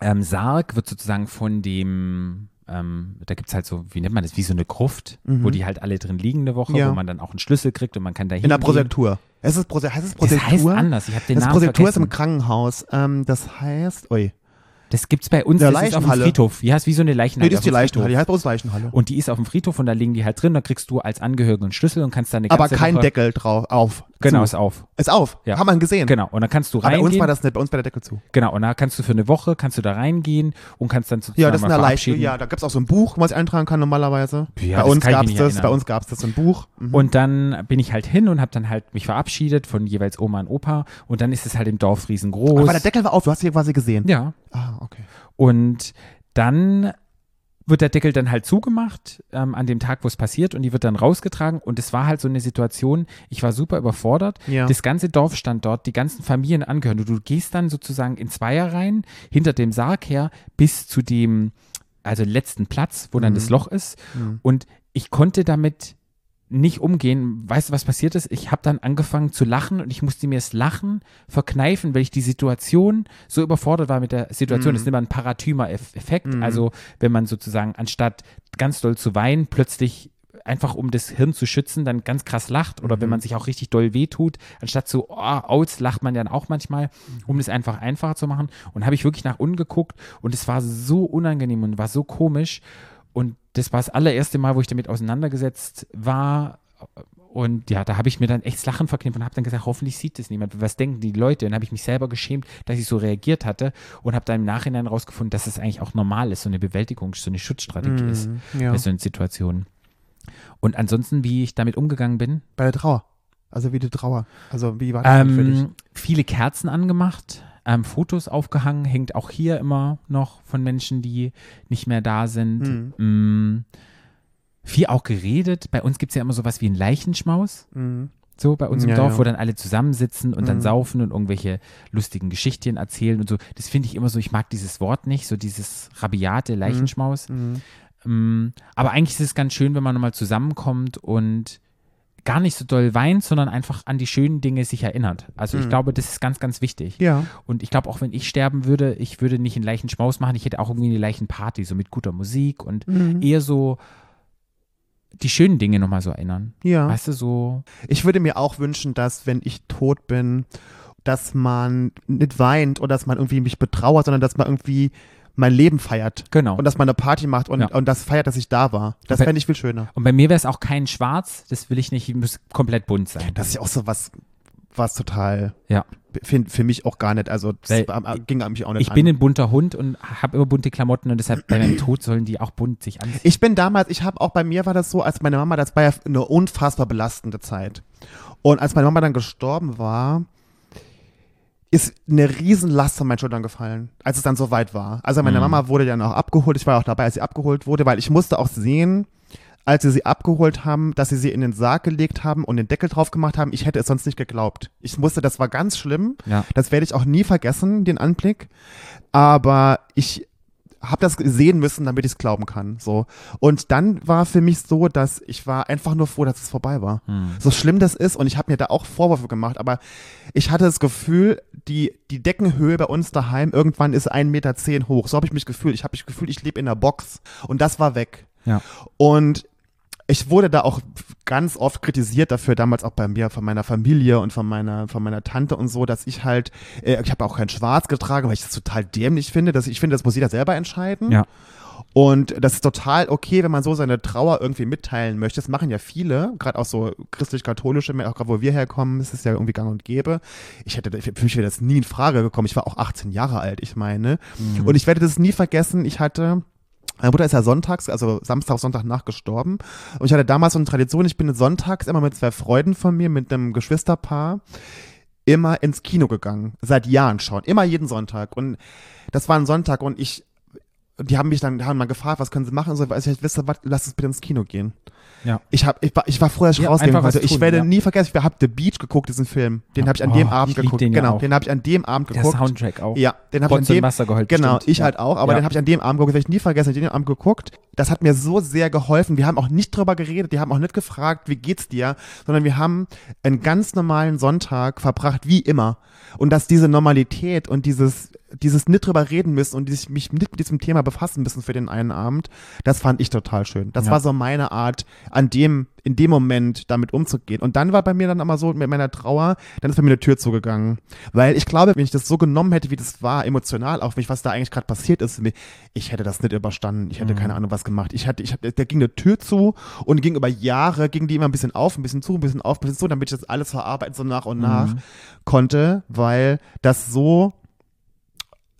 ähm, Sarg wird sozusagen von dem ähm, da gibt es halt so, wie nennt man das, wie so eine Gruft, wo die halt alle drin liegen eine Woche, Mhm. Ja. wo man dann auch einen Schlüssel kriegt und man kann da In der. Prosektur. Es ist Prose heißt es Das Prosektur? heißt anders, ich habe den das Namen Prosektur ist vergessen. im Krankenhaus. Ähm, das heißt, ui. Das gibt's bei uns, Der das ist auf dem. Friedhof. Ja, ist wie so eine Leichenhalle. Nee, das ist die. Leichenhalle. Die heißt bei uns Leichenhalle. Und die ist auf dem Friedhof und da liegen die halt drin. Da kriegst du als Angehörigen einen Schlüssel und kannst da eine Aber ganze kein Woche, Deckel drauf, auf. Genau, zu. ist auf. Ist auf. Ja. Haben wir gesehen. Genau. Und dann kannst du Aber bei uns reingehen. war das nicht, bei uns bei der Deckel zu. genau. Und da kannst du für eine Woche, kannst du da reingehen und kannst dann sozusagen Ja, das ist eine verabschieden. Ja, da gibt's auch so ein Buch, was ich eintragen kann normalerweise. Ja, bei uns gab's das, bei uns gab's das so ein Buch. Mhm. Und dann bin ich halt hin und habe dann halt mich verabschiedet von jeweils Oma und Opa. Und dann ist es halt im Dorf riesengroß. Aber der Deckel war auf, du hast hier quasi gesehen. ja. Ah, okay. Und dann wird der Deckel dann halt zugemacht ähm, an dem Tag, wo es passiert und die wird dann rausgetragen und es war halt so eine Situation, ich war super überfordert. Ja. Das ganze Dorf stand dort, die ganzen Familien angehören. Du, du gehst dann sozusagen in Zweierreihen hinter dem Sarg her bis zu dem also letzten Platz, wo dann Mhm. das Loch ist Mhm. und ich konnte damit nicht umgehen. Weißt du, was passiert ist? Ich habe dann angefangen zu lachen und ich musste mir das Lachen verkneifen, weil ich die Situation so überfordert war mit der Situation. Mhm. Das ist immer ein Paratymer-Effekt. Mhm. Also wenn man sozusagen anstatt ganz doll zu weinen, plötzlich einfach um das Hirn zu schützen, dann ganz krass lacht oder wenn Mhm. man sich auch richtig doll wehtut, anstatt so oh, aus, lacht man dann auch manchmal, um das einfach einfacher zu machen. Und habe ich wirklich nach unten geguckt und es war so unangenehm und war so komisch. Und das war das allererste Mal, wo ich damit auseinandergesetzt war Und ja, da habe ich mir dann echt das Lachen verknüpft und habe dann gesagt, hoffentlich sieht das niemand. Was denken die Leute? Und dann habe ich mich selber geschämt, dass ich so reagiert hatte und habe dann im Nachhinein rausgefunden, dass es eigentlich auch normal ist, so eine Bewältigung, so eine Schutzstrategie ist Mhm, ja. bei so einer Situation. Und ansonsten, wie ich damit umgegangen bin, Bei der Trauer. Also wie die Trauer. Also wie war das denn für dich? ähm, viele Kerzen angemacht, ähm, Fotos aufgehangen, hängt auch hier immer noch von Menschen, die nicht mehr da sind. Mm, viel auch geredet. Bei uns gibt es ja immer sowas wie einen Leichenschmaus. Mhm. So bei uns im Ja, Dorf, ja. wo dann alle zusammensitzen und dann Mhm. saufen und irgendwelche lustigen Geschichten erzählen und so. Das finde ich immer so, ich mag dieses Wort nicht, so dieses rabiate Leichenschmaus. Mhm. Mm, aber eigentlich ist es ganz schön, wenn man nochmal zusammenkommt und gar nicht so doll weint, sondern einfach an die schönen Dinge sich erinnert. Also ich Mhm. glaube, das ist ganz, ganz wichtig. Ja. Und ich glaube, auch wenn ich sterben würde, ich würde nicht einen Leichenschmaus machen, ich hätte auch irgendwie eine Leichenparty, so mit guter Musik und Mhm. eher so die schönen Dinge nochmal so erinnern. Ja. Weißt du, so Ich würde mir auch wünschen, dass, wenn ich tot bin, dass man nicht weint oder dass man irgendwie mich betrauert, sondern dass man irgendwie mein Leben feiert. Genau. Und dass man eine Party macht und, Ja. und das feiert, dass ich da war. Das fände ich viel schöner. Und bei mir wäre es auch kein Schwarz, das will ich nicht, es muss komplett bunt sein. Das ist ja auch so was, was total, Ja. für, für mich auch gar nicht, also das Weil war- ging an mich auch nicht Ich an. bin ein bunter Hund und habe immer bunte Klamotten und deshalb bei meinem Tod sollen die auch bunt sich anziehen. Ich bin damals, ich habe auch bei mir war das so, als meine Mama, das war ja eine unfassbar belastende Zeit. Und als meine Mama dann gestorben war, ist eine Riesenlast von meinen Schultern gefallen, als es dann soweit war. Also meine Mhm. Mama wurde dann auch abgeholt, ich war auch dabei, als sie abgeholt wurde, weil ich musste auch sehen, als sie sie abgeholt haben, dass sie sie in den Sarg gelegt haben und den Deckel drauf gemacht haben. Ich hätte es sonst nicht geglaubt. Ich musste, das war ganz schlimm. Ja. Das werde ich auch nie vergessen, den Anblick. Aber ich habe das sehen müssen, damit ich es glauben kann. So. Und dann war für mich so, dass ich war einfach nur froh, dass es vorbei war. Hm. So schlimm das ist, und ich habe mir da auch Vorwürfe gemacht, aber ich hatte das Gefühl, die, die Deckenhöhe bei uns daheim irgendwann ist 1,10 Meter hoch. So habe ich mich gefühlt. Ich habe mich gefühlt, ich lebe in einer Box. Und das war weg. Ja. Und ich wurde da auch ganz oft kritisiert dafür, damals auch bei mir, von meiner Familie und von meiner, von meiner Tante und so, dass ich halt, äh, ich habe auch kein Schwarz getragen, weil ich das total dämlich finde. Dass ich finde, das muss jeder selber entscheiden. Ja. Und das ist total okay, wenn man so seine Trauer irgendwie mitteilen möchte. Das machen ja viele, gerade auch so christlich-katholische, auch gerade wo wir herkommen, ist es ja irgendwie gang und gäbe. Ich hätte, für mich wäre das nie in Frage gekommen. Ich war auch 18 Jahre alt, ich meine. Und ich werde das nie vergessen. Ich hatte, meine Mutter ist ja sonntags, also Samstag, Sonntag nach gestorben. Und ich hatte damals so eine Tradition, ich bin sonntags immer mit zwei Freunden von mir, mit einem Geschwisterpaar, immer ins Kino gegangen. Seit Jahren schon. Immer jeden Sonntag. Und das war ein Sonntag und ich, die haben mich dann, haben mal gefragt, was können sie machen? Und so, also ich wisst ihr was, lass uns bitte ins Kino gehen. Ja. Ich, hab, ich, war, ich war froh, dass ich Ja, rausgehen konnte. Ich werde ja. nie vergessen, ich habe The Beach geguckt, diesen Film. Den Ja. habe ich an Oh, dem ich Abend geguckt. den ja genau, auch. den habe ich an dem Abend Der geguckt. Soundtrack auch. Ja, den habe ich an dem Wasser geheult. Genau, bestimmt. ich ja. halt auch, aber Ja. den habe ich an dem Abend geguckt, werde ich nie vergessen, den Abend geguckt. Das hat mir so sehr geholfen. Wir haben auch nicht drüber geredet, die haben auch nicht gefragt, wie geht's dir, sondern wir haben einen ganz normalen Sonntag verbracht, wie immer. Und dass diese Normalität und dieses, dieses nicht drüber reden müssen und dieses, mich nicht mit diesem Thema befassen müssen für den einen Abend, das fand ich total schön. Das Ja. war so meine Art, an dem, in dem Moment damit umzugehen. Und dann war bei mir dann immer so mit meiner Trauer, dann ist bei mir eine Tür zugegangen. Weil ich glaube, wenn ich das so genommen hätte, wie das war, emotional, auch mich, was da eigentlich gerade passiert ist, ich hätte das nicht überstanden. Ich hätte Mhm. keine Ahnung, was gemacht. Ich hatte, ich hatte, da ging eine Tür zu und ging über Jahre, ging die immer ein bisschen auf, ein bisschen zu, ein bisschen auf, ein bisschen zu, damit ich das alles verarbeiten, so nach und nach Mhm. konnte, weil das so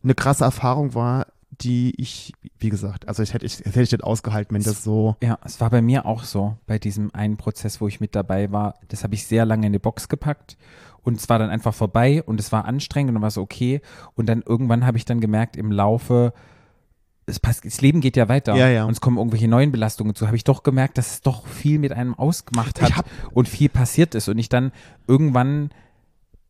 eine krasse Erfahrung war, die ich, wie gesagt, also ich hätte ich, das hätte ich nicht ausgehalten, wenn das so. Ja, es war bei mir auch so, bei diesem einen Prozess, wo ich mit dabei war. Das habe ich sehr lange in eine Box gepackt und es war dann einfach vorbei und es war anstrengend und dann war es okay. Und dann irgendwann habe ich dann gemerkt, im Laufe, es passt, das Leben geht ja weiter Ja, ja. und es kommen irgendwelche neuen Belastungen zu, habe ich doch gemerkt, dass es doch viel mit einem ausgemacht hat hab- und viel passiert ist und ich dann irgendwann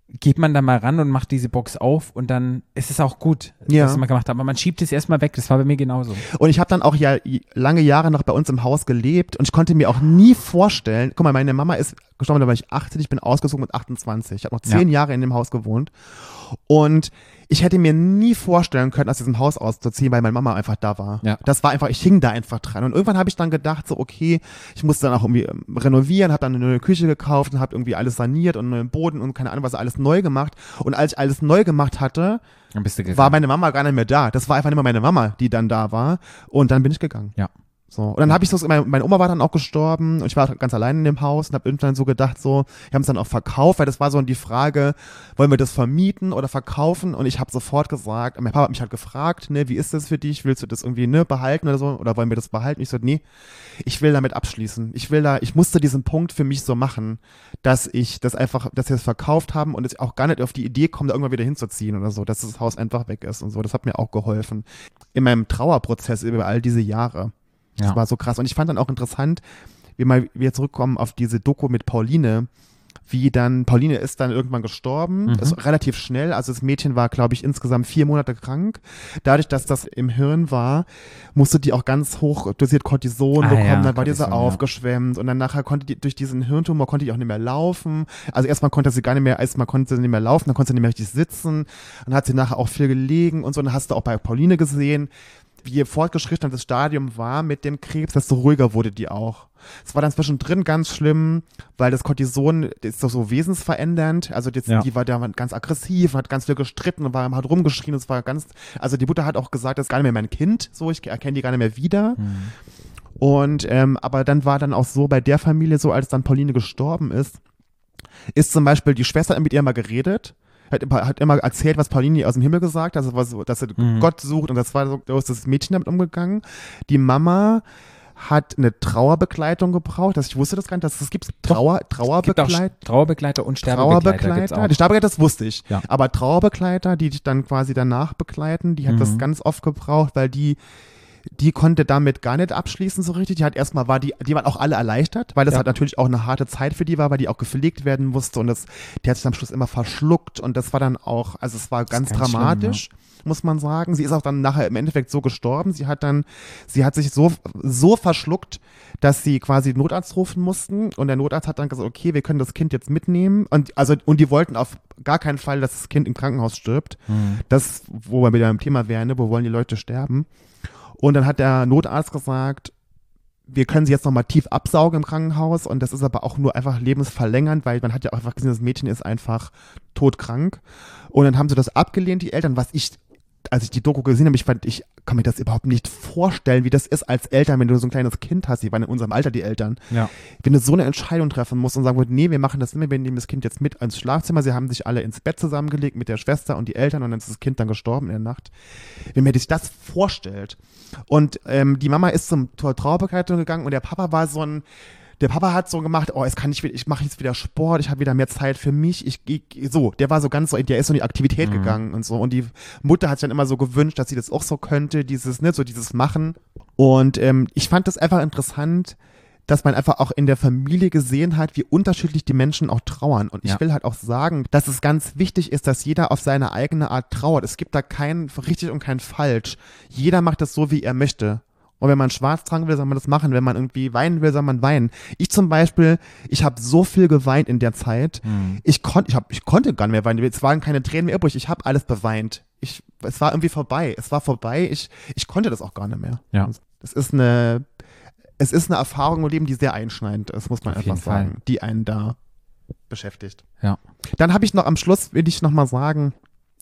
geht man da mal ran und macht diese Box auf und dann ist es auch gut, Ja. was man gemacht hat. Aber man schiebt es erstmal weg. Das war bei mir genauso. Und ich habe dann auch ja lange Jahre noch bei uns im Haus gelebt und ich konnte mir auch nie vorstellen, guck mal, meine Mama ist gestorben, da war ich 18, ich bin ausgezogen mit 28. Ich habe noch zehn Jahre in dem Haus gewohnt. Und ich hätte mir nie vorstellen können, aus diesem Haus auszuziehen, weil meine Mama einfach da war. Ja. Das war einfach, ich hing da einfach dran. Und irgendwann habe ich dann gedacht, so okay, ich musste dann auch irgendwie ähm, renovieren, habe dann eine neue Küche gekauft und habe irgendwie alles saniert und einen neuen Boden und keine Ahnung was, alles neu gemacht. Und als ich alles neu gemacht hatte, war meine Mama gar nicht mehr da. Das war einfach nicht mehr meine Mama, die dann da war. Und dann bin ich gegangen. Ja. So. Und dann habe ich so, meine, meine Oma war dann auch gestorben und ich war ganz allein in dem Haus und habe irgendwann so gedacht, so, wir haben es dann auch verkauft, weil das war so die Frage, wollen wir das vermieten oder verkaufen? Und ich habe sofort gesagt, mein Papa hat mich halt gefragt, ne, wie ist das für dich? Willst du das irgendwie ne, behalten oder so? Oder wollen wir das behalten? Ich so, nee, ich will damit abschließen. Ich will da, ich musste diesen Punkt für mich so machen, dass ich das einfach, dass wir es verkauft haben und ich auch gar nicht auf die Idee komme, da irgendwann wieder hinzuziehen oder so, dass das Haus einfach weg ist und so. Das hat mir auch geholfen. In meinem Trauerprozess über all diese Jahre. Das Ja. war so krass. Und ich fand dann auch interessant, wie mal wieder zurückkommen auf diese Doku mit Pauline, wie dann, Pauline ist dann irgendwann gestorben, Mhm. ist relativ schnell, also das Mädchen war, glaube ich, insgesamt vier Monate krank. Dadurch, dass das im Hirn war, musste die auch ganz hoch dosiert Cortison Ah, bekommen, ja, dann war Cortison, ja. aufgeschwemmt und dann nachher konnte die, durch diesen Hirntumor konnte die auch nicht mehr laufen. Also erstmal konnte sie gar nicht mehr, erstmal konnte sie nicht mehr laufen, dann konnte sie nicht mehr richtig sitzen, dann hat sie nachher auch viel gelegen und so, und dann hast du auch bei Pauline gesehen, je fortgeschritten das Stadium war mit dem Krebs, desto ruhiger wurde die auch. Es war dann zwischendrin ganz schlimm, weil das Cortison ist doch so wesensverändernd. Also das, Ja. die war da ganz aggressiv, hat ganz viel gestritten und war, hat rumgeschrien. Es war ganz, also die Mutter hat auch gesagt, das ist gar nicht mehr mein Kind, so ich erkenne die gar nicht mehr wieder. Und ähm, aber dann war dann auch so bei der Familie so, als dann Pauline gestorben ist, ist zum Beispiel die Schwester mit ihr mal geredet, hat, immer- hat immer erzählt, was Pauline aus dem Himmel gesagt hat, also dass sie Mhm. Gott sucht und das war so, da ist das Mädchen damit umgegangen. Die Mama hat eine Trauerbegleitung gebraucht, das, ich wusste das gar nicht, dass es gibt Trauer, Trauerbegleitung. Trauerbegleiter und Sterbebegleiter. Trauerbegleiter, die Sterbegleiter, das wusste ich. Ja. Aber Trauerbegleiter, die dich dann quasi danach begleiten, die hat das Mhm. ganz oft gebraucht, weil die, die konnte damit gar nicht abschließen so richtig. Die hat erstmal war die, die waren auch alle erleichtert, weil das Ja. halt natürlich auch eine harte Zeit für die war, weil die auch gepflegt werden musste und das, die hat sich am Schluss immer verschluckt und das war dann auch, also es war ganz, ganz dramatisch. Muss man sagen. Sie ist auch dann nachher im Endeffekt so gestorben. Sie hat dann, sie hat sich so, so verschluckt, dass sie quasi den Notarzt rufen mussten und der Notarzt hat dann gesagt, okay, wir können das Kind jetzt mitnehmen und also und die wollten auf gar keinen Fall, dass das Kind im Krankenhaus stirbt. Mhm. Das, wo wir wieder im Thema wären, ne, wo wollen die Leute sterben? Und dann hat der Notarzt gesagt, wir können sie jetzt nochmal tief absaugen im Krankenhaus und das ist aber auch nur einfach lebensverlängernd, weil man hat ja auch einfach gesehen, das Mädchen ist einfach todkrank. Und dann haben sie das abgelehnt, die Eltern, was ich, als ich die Doku gesehen habe, ich fand, ich kann mir das überhaupt nicht vorstellen, wie das ist als Eltern, wenn du so ein kleines Kind hast, die waren in unserem Alter die Eltern, Ja. wenn du so eine Entscheidung treffen musst und sagen würdest, nee, wir machen das mehr, wir nehmen das Kind jetzt mit ins Schlafzimmer. Sie haben sich alle ins Bett zusammengelegt mit der Schwester und die Eltern und dann ist das Kind dann gestorben in der Nacht. Wenn man sich das vorstellt. Und ähm, die Mama ist zum zur Trauerbegleitung gegangen und der Papa war so ein der Papa hat so gemacht, oh, jetzt kann ich ich mache jetzt wieder Sport, ich habe wieder mehr Zeit für mich. Ich, ich so, der war so ganz so, der ist so in die Aktivität Mhm. gegangen und so. Und die Mutter hat sich dann immer so gewünscht, dass sie das auch so könnte, dieses, ne, so dieses Machen. Und ähm, ich fand das einfach interessant, dass man einfach auch in der Familie gesehen hat, wie unterschiedlich die Menschen auch trauern. Und ich Ja. will halt auch sagen, dass es ganz wichtig ist, dass jeder auf seine eigene Art trauert. Es gibt da kein richtig und kein falsch. Jeder macht das so, wie er möchte. Und wenn man schwarz tragen will, soll man das machen. Wenn man irgendwie weinen will, soll man weinen. Ich zum Beispiel, ich habe so viel geweint in der Zeit. Mhm. Ich, kon ich, hab, ich konnte gar nicht mehr weinen. Es waren keine Tränen mehr übrig. Ich habe alles beweint. Ich, es war irgendwie vorbei. Es war vorbei. Ich, ich konnte das auch gar nicht mehr. Ja. Das ist eine, es ist eine Erfahrung im Leben, die sehr einschneidend ist, muss man Auf einfach jeden Fall. sagen, die einen da beschäftigt. Ja. Dann habe ich noch am Schluss, will ich noch mal sagen,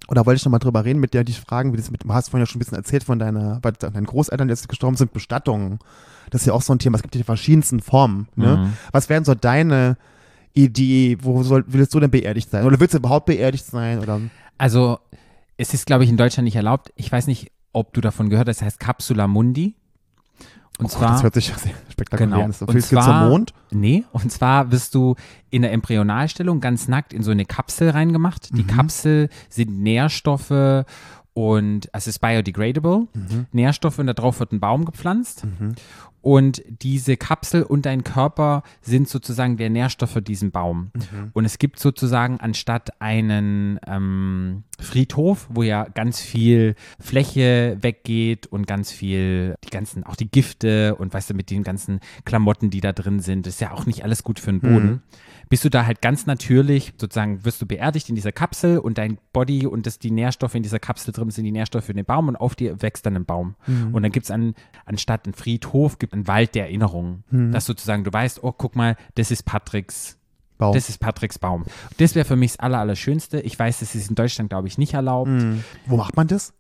oder wollte ich noch mal drüber reden, mit der dich fragen, wie das mit, du hast vorhin ja schon ein bisschen erzählt von deiner, bei deinen Großeltern, die jetzt gestorben sind, Bestattungen. Das ist ja auch so ein Thema, es gibt ja die verschiedensten Formen. Ne? Mhm. Was wären so deine Idee, wo soll, willst du denn beerdigt sein? Oder willst du überhaupt beerdigt sein? Oder? Also, es ist, glaube ich, in Deutschland nicht erlaubt. Ich weiß nicht, ob du davon gehört hast, das heißt Capsula Mundi. Und Oh Gott, zwar. das hört sich spektakulär Genau. an. So, Und du zum zwar- Mond? Nee, und zwar wirst du in der Embryonalstellung ganz nackt in so eine Kapsel reingemacht. Die Mhm. Kapsel sind Nährstoffe und es ist biodegradable. Mhm. Nährstoffe und darauf wird ein Baum gepflanzt. Und diese Kapsel und dein Körper sind sozusagen der Nährstoff für diesen Baum. Mhm. Und es gibt sozusagen anstatt einen ähm, Friedhof, wo ja ganz viel Fläche weggeht und ganz viel, die ganzen, auch die Gifte und weißt du, mit den ganzen Klamotten, die da drin sind, ist ja auch nicht alles gut für den Boden. Mhm. Bist du da halt ganz natürlich, sozusagen wirst du beerdigt in dieser Kapsel und dein Body und das, die Nährstoffe in dieser Kapsel drin sind die Nährstoffe für den Baum und auf dir wächst dann ein Baum. Mhm. Und dann gibt es an, anstatt einen Friedhof, gibt einen Wald der Erinnerungen. Mhm. Dass sozusagen du weißt, oh, guck mal, das ist Patricks Baum. das ist Patricks Baum. Das wäre für mich das Aller, Allerschönste. Ich weiß, das ist in Deutschland, glaube ich, nicht erlaubt. Mhm. Wo macht man das?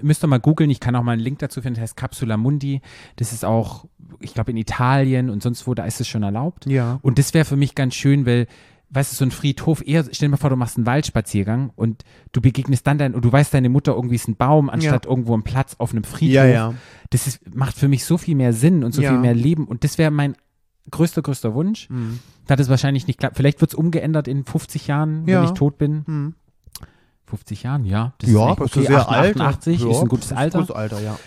Müsst ihr mal googeln. Ich kann auch mal einen Link dazu finden. Das heißt Capsula Mundi. Das ist auch ich glaube in Italien und sonst wo, da ist es schon erlaubt. Ja. Und das wäre für mich ganz schön, weil, weißt du, so ein Friedhof, eher, stell dir mal vor, du machst einen Waldspaziergang und du begegnest dann dein, und du weißt, deine Mutter irgendwie ist ein Baum, anstatt irgendwo ein Platz auf einem Friedhof. Ja, ja. Das ist, macht für mich so viel mehr Sinn und so Ja. viel mehr Leben. Und das wäre mein größter, größter Wunsch. Mhm. Da das wahrscheinlich nicht klappt. Vielleicht wird es umgeändert in 50 Jahren, Ja. wenn ich tot bin. Mhm. 50 Jahren, ja. Das Ja, ist echt ist sehr alt. 88 Ja, ist ein gutes das Alter. Gutes Alter, ja.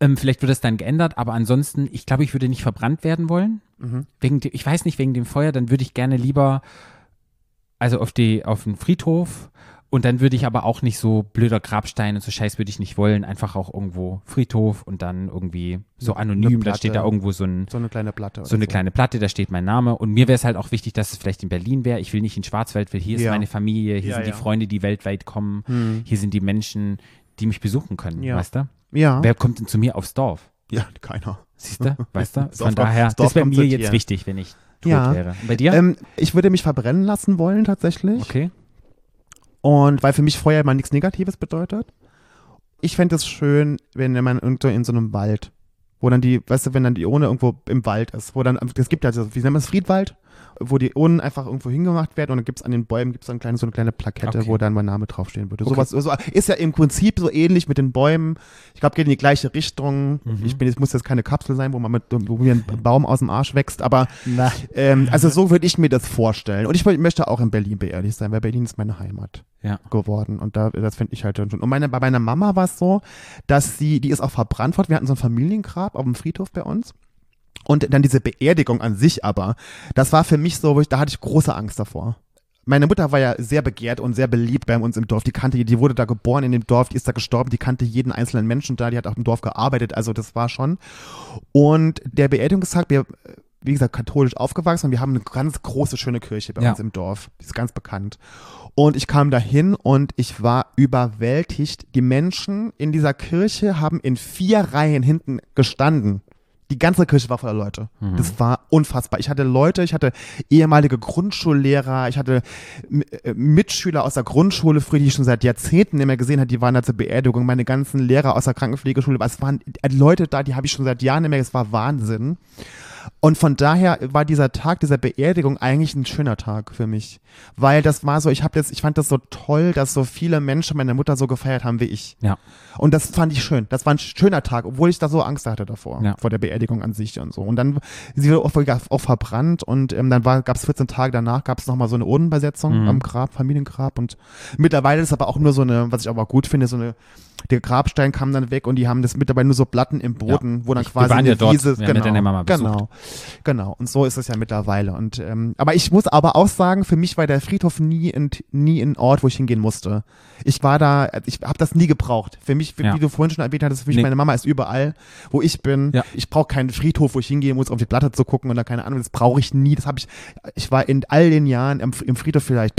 Ähm, vielleicht wird es dann geändert, aber ansonsten, ich glaube, ich würde nicht verbrannt werden wollen. Mhm. Wegen dem, ich weiß nicht, wegen dem Feuer, dann würde ich gerne lieber, also auf die, auf den Friedhof und dann würde ich aber auch nicht so blöder Grabstein und so Scheiß würde ich nicht wollen. Einfach auch irgendwo Friedhof und dann irgendwie so anonym, da steht da irgendwo so ein, So eine kleine Platte. so eine oder kleine Platte, da steht mein Name. Und mir wäre es halt auch wichtig, dass es vielleicht in Berlin wäre. Ich will nicht in Schwarzwald, weil hier ist Ja. meine Familie, hier Ja, sind die ja. Freunde, die weltweit kommen, Hm. hier sind die Menschen, die mich besuchen können, Ja. weißt du? Ja. Wer kommt denn zu mir aufs Dorf? ja, keiner. Siehst du? Weißt du? Das Von daher, das wäre mir jetzt wichtig, wenn ich tot Ja. wäre. Und bei dir? Ähm, ich würde mich verbrennen lassen wollen, tatsächlich. okay. Und weil für mich Feuer immer nichts Negatives bedeutet. Ich fände es schön, wenn man irgendwo in so einem Wald, wo dann die, weißt du, wenn dann die Urne irgendwo im Wald ist, wo dann, es gibt ja, so, wie nennt man es, Friedwald, wo die Urnen einfach irgendwo hingemacht werden und dann gibt es an den Bäumen gibt's dann kleine, so eine kleine Plakette, Okay. wo dann mein Name draufstehen würde. Okay. Sowas so, ist ja im Prinzip so ähnlich mit den Bäumen. Ich glaube, geht in die gleiche Richtung. Mhm. Ich bin, es muss jetzt keine Kapsel sein, wo man mit, wo mir ein Baum aus dem Arsch wächst, aber ähm, also so würde ich mir das vorstellen. Und ich möchte auch in Berlin beerdigt sein, weil Berlin ist meine Heimat Ja. geworden. Und da, das finde ich halt schon. Und meine, bei meiner Mama war es so, dass sie, die ist auch verbrannt worden. Wir hatten so ein Familiengrab auf dem Friedhof bei uns. Und dann diese Beerdigung an sich aber, das war für mich so, wo ich, da hatte ich große Angst davor. Meine Mutter war ja sehr begehrt und sehr beliebt bei uns im Dorf. Die kannte, die wurde da geboren in dem Dorf, die ist da gestorben, die kannte jeden einzelnen Menschen da, die hat auch im Dorf gearbeitet, also das war schon. Und der Beerdigungstag, wir, wie gesagt, katholisch aufgewachsen und wir haben eine ganz große, schöne Kirche bei Ja. uns im Dorf. Die ist ganz bekannt. Und ich kam dahin und ich war überwältigt. Die Menschen in dieser Kirche haben in vier Reihen hinten gestanden. Die ganze Kirche war voller Leute. Das war unfassbar. Ich hatte Leute, ich hatte ehemalige Grundschullehrer, ich hatte M- äh, Mitschüler aus der Grundschule, früher, die ich schon seit Jahrzehnten nicht mehr gesehen hat, die waren da zur Beerdigung. Meine ganzen Lehrer aus der Krankenpflegeschule, es waren äh, Leute da, die habe ich schon seit Jahren nicht mehr, es war Wahnsinn. Und von daher war dieser Tag dieser Beerdigung eigentlich ein schöner Tag für mich, weil das war so, ich habe jetzt, ich fand das so toll, dass so viele Menschen meine Mutter so gefeiert haben wie ich. Ja. Und das fand ich schön. Das war ein schöner Tag, obwohl ich da so Angst hatte davor, Ja. vor der Beerdigung an sich und so. Und dann sie wurde auch, auch verbrannt und ähm, dann gab es 14 Tage danach, gab es nochmal so eine Urnenbesetzung Mhm. am Grab, Familiengrab. Und mittlerweile ist aber auch nur so eine, was ich aber gut finde, so eine, der Grabstein kam dann weg und die haben das mittlerweile nur so Platten im Boden, wo dann Ich- wir quasi waren eine ja dort. Wiese, Wir mit deiner Mama besucht. genau, genau. Und so ist es ja mittlerweile. Und ähm, aber ich muss aber auch sagen, für mich war der Friedhof nie ein, nie ein Ort, wo ich hingehen musste. Ich war da, ich habe das nie gebraucht. Für mich, wie Ja. wie du vorhin schon erwähnt hattest, für mich Nee. meine Mama ist überall, wo ich bin. Ja. Ich brauche keinen Friedhof, wo ich hingehen muss, um die Platte zu gucken oder keine Ahnung. Das brauche ich nie. Das habe ich. Ich war in all den Jahren im, im Friedhof vielleicht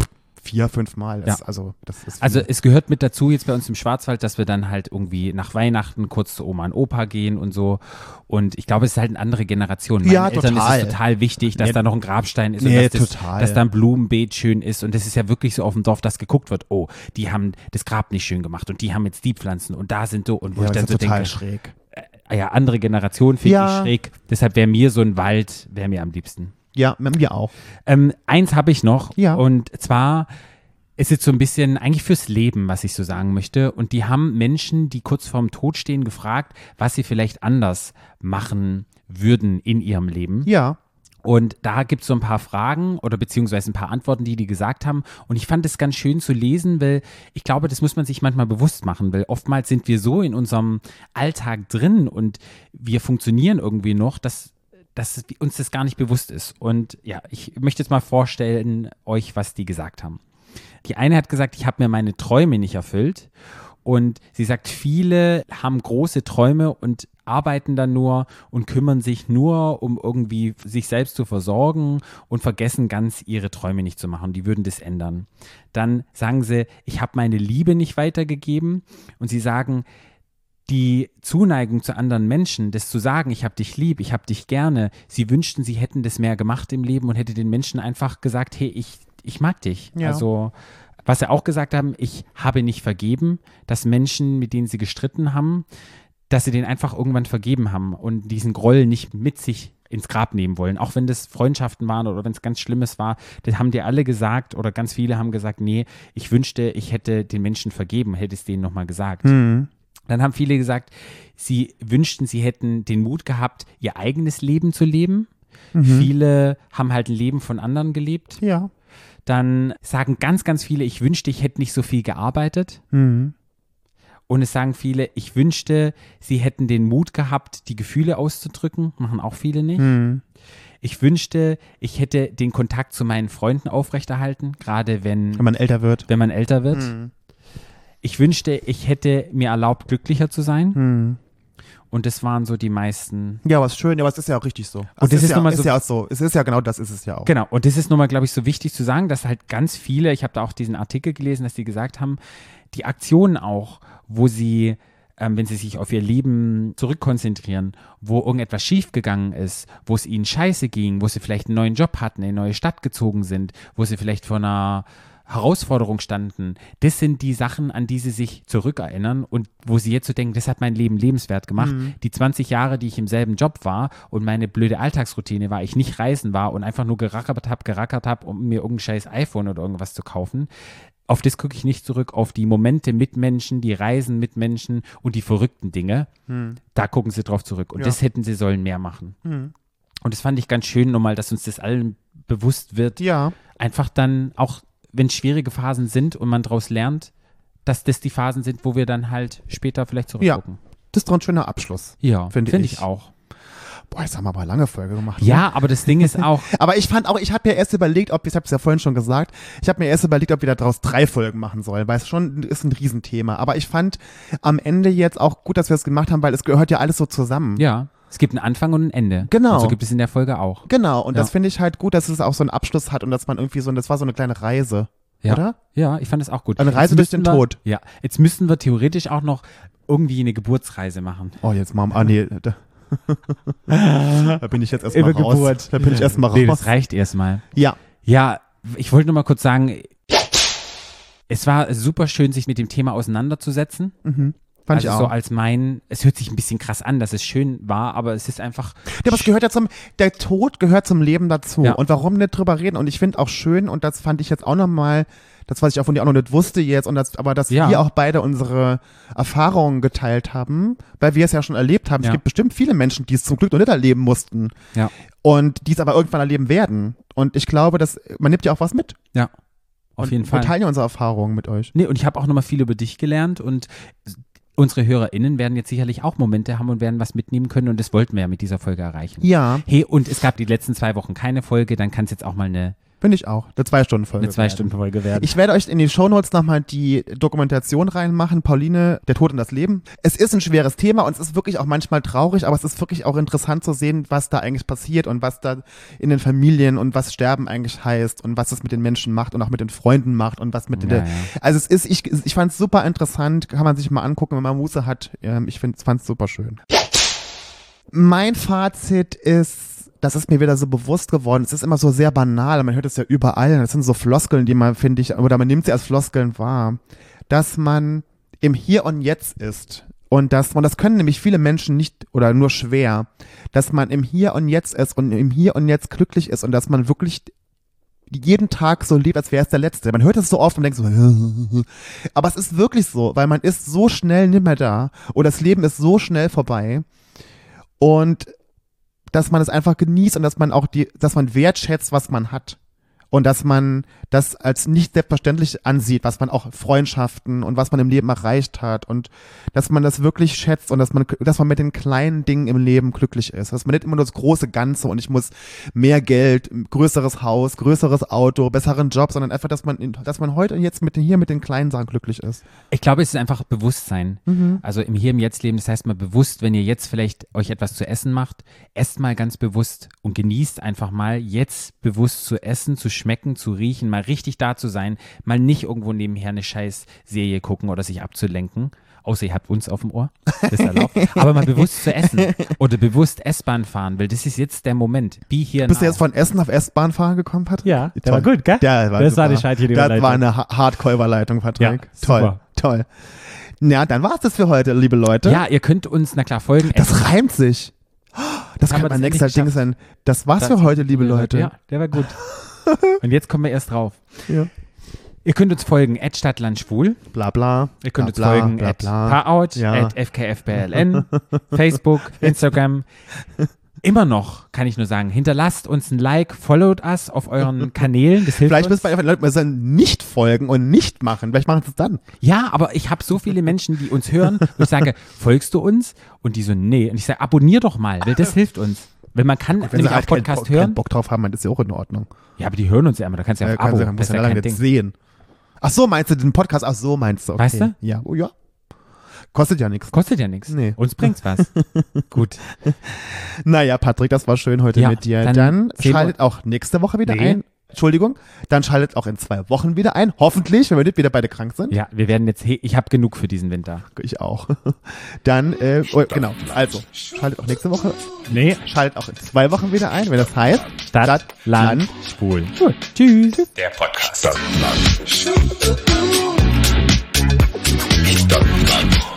vier, fünf Mal. Das, Ja. Also das ist Also es gehört mit dazu jetzt bei uns im Schwarzwald, dass wir dann halt irgendwie nach Weihnachten kurz zu Oma und Opa gehen und so. Und ich glaube, es ist halt eine andere Generation. Meinen Ja, Eltern total. ist es total wichtig, dass Nee. da noch ein Grabstein ist Nee, und dass, das, total. dass da ein Blumenbeet schön ist. Und das ist ja wirklich so auf dem Dorf, dass geguckt wird, oh, die haben das Grab nicht schön gemacht und die haben jetzt die Pflanzen und da sind so. Und wo ja, ich das dann so total denke, schräg. ah ja, andere Generation finde Ja. ich schräg. Deshalb wäre mir so ein Wald, wäre mir am liebsten. Ja, mit mir auch. Ähm, eins habe ich noch. Ja. Und zwar ist jetzt so ein bisschen eigentlich fürs Leben, was ich so sagen möchte. Und die haben Menschen, die kurz vorm Tod stehen, gefragt, was sie vielleicht anders machen würden in ihrem Leben. Ja. Und da gibt es so ein paar Fragen oder beziehungsweise ein paar Antworten, die die gesagt haben. Und ich fand es ganz schön zu lesen, weil ich glaube, das muss man sich manchmal bewusst machen, weil oftmals sind wir so in unserem Alltag drin und wir funktionieren irgendwie noch, dass, dass uns das gar nicht bewusst ist. Und ja, ich möchte jetzt mal vorstellen, euch, was die gesagt haben. Die eine hat gesagt, ich habe mir meine Träume nicht erfüllt. Und sie sagt, viele haben große Träume und arbeiten dann nur und kümmern sich nur, um irgendwie sich selbst zu versorgen und vergessen ganz ihre Träume nicht zu machen. Die würden das ändern. Dann sagen sie, ich habe meine Liebe nicht weitergegeben. Und sie sagen, die Zuneigung zu anderen Menschen, das zu sagen, ich habe dich lieb, ich habe dich gerne, sie wünschten, sie hätten das mehr gemacht im Leben und hätte den Menschen einfach gesagt, hey, ich, ich mag dich. Ja. Also, was sie auch gesagt haben, ich habe nicht vergeben, dass Menschen, mit denen sie gestritten haben, dass sie den einfach irgendwann vergeben haben und diesen Groll nicht mit sich ins Grab nehmen wollen. Auch wenn das Freundschaften waren oder wenn es ganz Schlimmes war, das haben die alle gesagt oder ganz viele haben gesagt, nee, ich wünschte, ich hätte den Menschen vergeben, hätte es denen nochmal gesagt. Hm. Dann haben viele gesagt, sie wünschten, sie hätten den Mut gehabt, ihr eigenes Leben zu leben. Viele haben halt ein Leben von anderen gelebt. Ja. Dann sagen ganz, ganz viele, ich wünschte, ich hätte nicht so viel gearbeitet. Hm. Und es sagen viele, ich wünschte, sie hätten den Mut gehabt, die Gefühle auszudrücken. Machen auch viele nicht. Hm. Ich wünschte, ich hätte den Kontakt zu meinen Freunden aufrechterhalten, gerade wenn, Wenn man älter wird. wenn man älter wird. Hm. Ich wünschte, ich hätte mir erlaubt, glücklicher zu sein. Hm. Und das waren so die meisten. Ja, was schön, ja, aber es ist ja auch richtig so. Und das ist ja, nun mal ist so- ja auch so. Es ist ja genau das ist es ja auch. Genau, und das ist nun mal, glaube ich, so wichtig zu sagen, dass halt ganz viele, ich habe da auch diesen Artikel gelesen, dass die gesagt haben, die Aktionen auch, wo sie, ähm, wenn sie sich auf ihr Leben zurückkonzentrieren, wo irgendetwas schiefgegangen ist, wo es ihnen scheiße ging, wo sie vielleicht einen neuen Job hatten, in eine neue Stadt gezogen sind, wo sie vielleicht vor einer Herausforderung standen, das sind die Sachen, an die sie sich zurückerinnern und wo sie jetzt so denken, das hat mein Leben lebenswert gemacht. Die 20 Jahre, die ich im selben Job war und meine blöde Alltagsroutine war, ich nicht reisen war und einfach nur gerackert habe, gerackert habe, um mir irgendein scheiß iPhone oder irgendwas zu kaufen. Auf das gucke ich nicht zurück, auf die Momente mit Menschen, die Reisen mit Menschen und die verrückten Dinge. Da gucken sie drauf zurück. Und Ja. das hätten sie sollen mehr machen. Hm. Und das fand ich ganz schön nochmal, dass uns das allen bewusst wird, Ja. einfach dann auch, wenn schwierige Phasen sind und man daraus lernt, dass das die Phasen sind, wo wir dann halt später vielleicht zurückgucken. Das ist doch ein schöner Abschluss. Ja, Finde finde ich. ich auch. Boah, jetzt haben wir aber eine lange Folge gemacht. ne? Ja, aber das Ding ist auch, Aber ich fand auch, ich habe mir erst überlegt, ob, ich habe es ja vorhin schon gesagt, ich habe mir erst überlegt, ob wir daraus drei Folgen machen sollen, weil es schon ist ein Riesenthema. Aber ich fand am Ende jetzt auch gut, dass wir es gemacht haben, weil es gehört ja alles so zusammen. ja, es gibt einen Anfang und ein Ende. Genau. Und so gibt es in der Folge auch. Genau, und Ja. das finde ich halt gut, dass es auch so einen Abschluss hat und dass man irgendwie so, das war so eine kleine Reise, Ja. oder? Ja, ich fand es auch gut. Eine Reise durch den wir, Tod. Ja, jetzt müssten wir theoretisch auch noch irgendwie eine Geburtsreise machen. Oh, jetzt Mom, ah nee, da, da bin ich jetzt erstmal raus. Geburt. Da bin ich erstmal Nee, raus. das reicht erstmal. Ja, Ja, ich wollte nur mal kurz sagen, es war super schön, sich mit dem Thema auseinanderzusetzen. Fand also ich auch. so als mein, es hört sich ein bisschen krass an, dass es schön war, aber es ist einfach. Ja, aber es gehört ja zum, der Tod gehört zum Leben dazu. Ja. Und warum nicht drüber reden? Und ich finde auch schön, und das fand ich jetzt auch nochmal, das, was ich auch von dir auch noch nicht wusste jetzt, und das, aber dass Ja. wir auch beide unsere Erfahrungen geteilt haben, weil wir es ja schon erlebt haben. Ja. Es gibt bestimmt viele Menschen, die es zum Glück noch nicht erleben mussten. Ja. Und die es aber irgendwann erleben werden. Und ich glaube, dass, man nimmt ja auch was mit. Ja, auf und jeden Fall. Wir teilen ja unsere Erfahrungen mit euch. Nee, und ich habe auch nochmal viel über dich gelernt und unsere HörerInnen werden jetzt sicherlich auch Momente haben und werden was mitnehmen können und das wollten wir ja mit dieser Folge erreichen. Ja, Hey, und es gab die letzten zwei Wochen keine Folge, dann kann es jetzt auch mal eine, finde ich auch. Eine Zwei-Stunden-Folge. eine Zwei-Stunden-Folge werden. Ich werde euch in die Shownotes nochmal die Dokumentation reinmachen. Pauline, der Tod und das Leben. Es ist ein schweres Thema und es ist wirklich auch manchmal traurig, aber es ist wirklich auch interessant zu sehen, was da eigentlich passiert und was da in den Familien und was Sterben eigentlich heißt und was es mit den Menschen macht und auch mit den Freunden macht und was mit Ja, den. ja. Also es ist, ich, ich fand es super interessant, kann man sich mal angucken, wenn man Muße hat. Ähm, Ich fand es super schön. Mein Fazit ist, das ist mir wieder so bewusst geworden. Es ist immer so sehr banal. Man hört es ja überall. Das sind so Floskeln, die man, finde ich, oder man nimmt sie als Floskeln wahr, dass man im Hier und Jetzt ist. Und das, und das können nämlich viele Menschen nicht oder nur schwer, dass man im Hier und Jetzt ist und im Hier und Jetzt glücklich ist und dass man wirklich jeden Tag so lebt, als wäre es der letzte. Man hört es so oft und denkt so, aber es ist wirklich so, weil man ist so schnell nicht mehr da und das Leben ist so schnell vorbei und dass man es einfach genießt und dass man auch die, dass man wertschätzt, was man hat. Und dass man das als nicht selbstverständlich ansieht, was man auch Freundschaften und was man im Leben erreicht hat und dass man das wirklich schätzt und dass man, dass man mit den kleinen Dingen im Leben glücklich ist. Dass man nicht immer nur das große Ganze und ich muss mehr Geld, größeres Haus, größeres Auto, besseren Job, sondern einfach, dass man, dass man heute und jetzt mit den, hier mit den kleinen Sachen glücklich ist. Ich glaube, es ist einfach Bewusstsein. Also im Hier im Jetzt leben, das heißt mal bewusst, wenn ihr jetzt vielleicht euch etwas zu essen macht, esst mal ganz bewusst und genießt einfach mal jetzt bewusst zu essen, zu schmecken, zu riechen, mal richtig da zu sein, mal nicht irgendwo nebenher eine scheiß Serie gucken oder sich abzulenken. Außer ihr habt uns auf dem Ohr, das ist erlaubt. Aber mal bewusst zu essen oder bewusst S-Bahn fahren, weil das ist jetzt der Moment. Be here Bist du now. jetzt von Essen auf S-Bahn fahren gekommen, Patrick? Ja, der Toll. war gut, gell? Der war Das war super. die scheitliche Das Überleitung. war eine Ha- Hardcore-Überleitung, Patrick. Ja, toll, super. toll. Na, dann war's das für heute, liebe Leute. Ja, ihr könnt uns, na klar, folgen. Das reimt sich. Das Haben kann mein das nächster Ding sein. Das war's Das- für heute, liebe Leute. Ja, der war gut. Und jetzt kommen wir erst drauf. Ja. Ihr könnt uns folgen, at Stadtlandschwul. Bla bla. Ihr könnt uns bla, bla, folgen, bla, at bla. Paarout, Ja. at FKFBLN, Facebook, Instagram. Immer noch, kann ich nur sagen, hinterlasst uns ein Like, followt us auf euren Kanälen. Das hilft Vielleicht uns. müssen wir einfach mal sagen, nicht folgen und nicht machen. Vielleicht machen sie es dann. Ja, aber ich habe so viele Menschen, die uns hören, wo ich sage, folgst du uns? Und die so, nee. Und ich sage, abonnier doch mal, weil das hilft uns. Wenn man kann Wenn nämlich sie auch halt keinen Podcast Bock, keinen hören. Bock drauf haben, dann ist ja auch in Ordnung. Ja, aber die hören uns ja immer. Da kannst du ja Ja, auf Abo. sie, Das ist ja kein Ding. sehen. Ach so, meinst du den Podcast? Ach so, meinst du. Okay. Weißt du? Ja, oh ja. Kostet ja nichts. Kostet ja nichts. Nee. Uns bringt's was. Gut. Naja, Patrick, das war schön heute Ja, mit dir. dann Dann, schaltet auch nächste Woche wieder Nee. ein. Entschuldigung. Dann schaltet auch in zwei Wochen wieder ein. Hoffentlich, wenn wir nicht wieder beide krank sind. Ja, wir werden jetzt, he- ich habe genug für diesen Winter. Ich auch. Dann, äh, oh, genau. Also, schaltet auch nächste Woche. Nee, Schaltet auch in zwei Wochen wieder ein, wenn das heißt. Stadt, Stadt, Land, Land, Schwul. Gut. Tschüss. Der Podcast. Stadtland. Stadtland.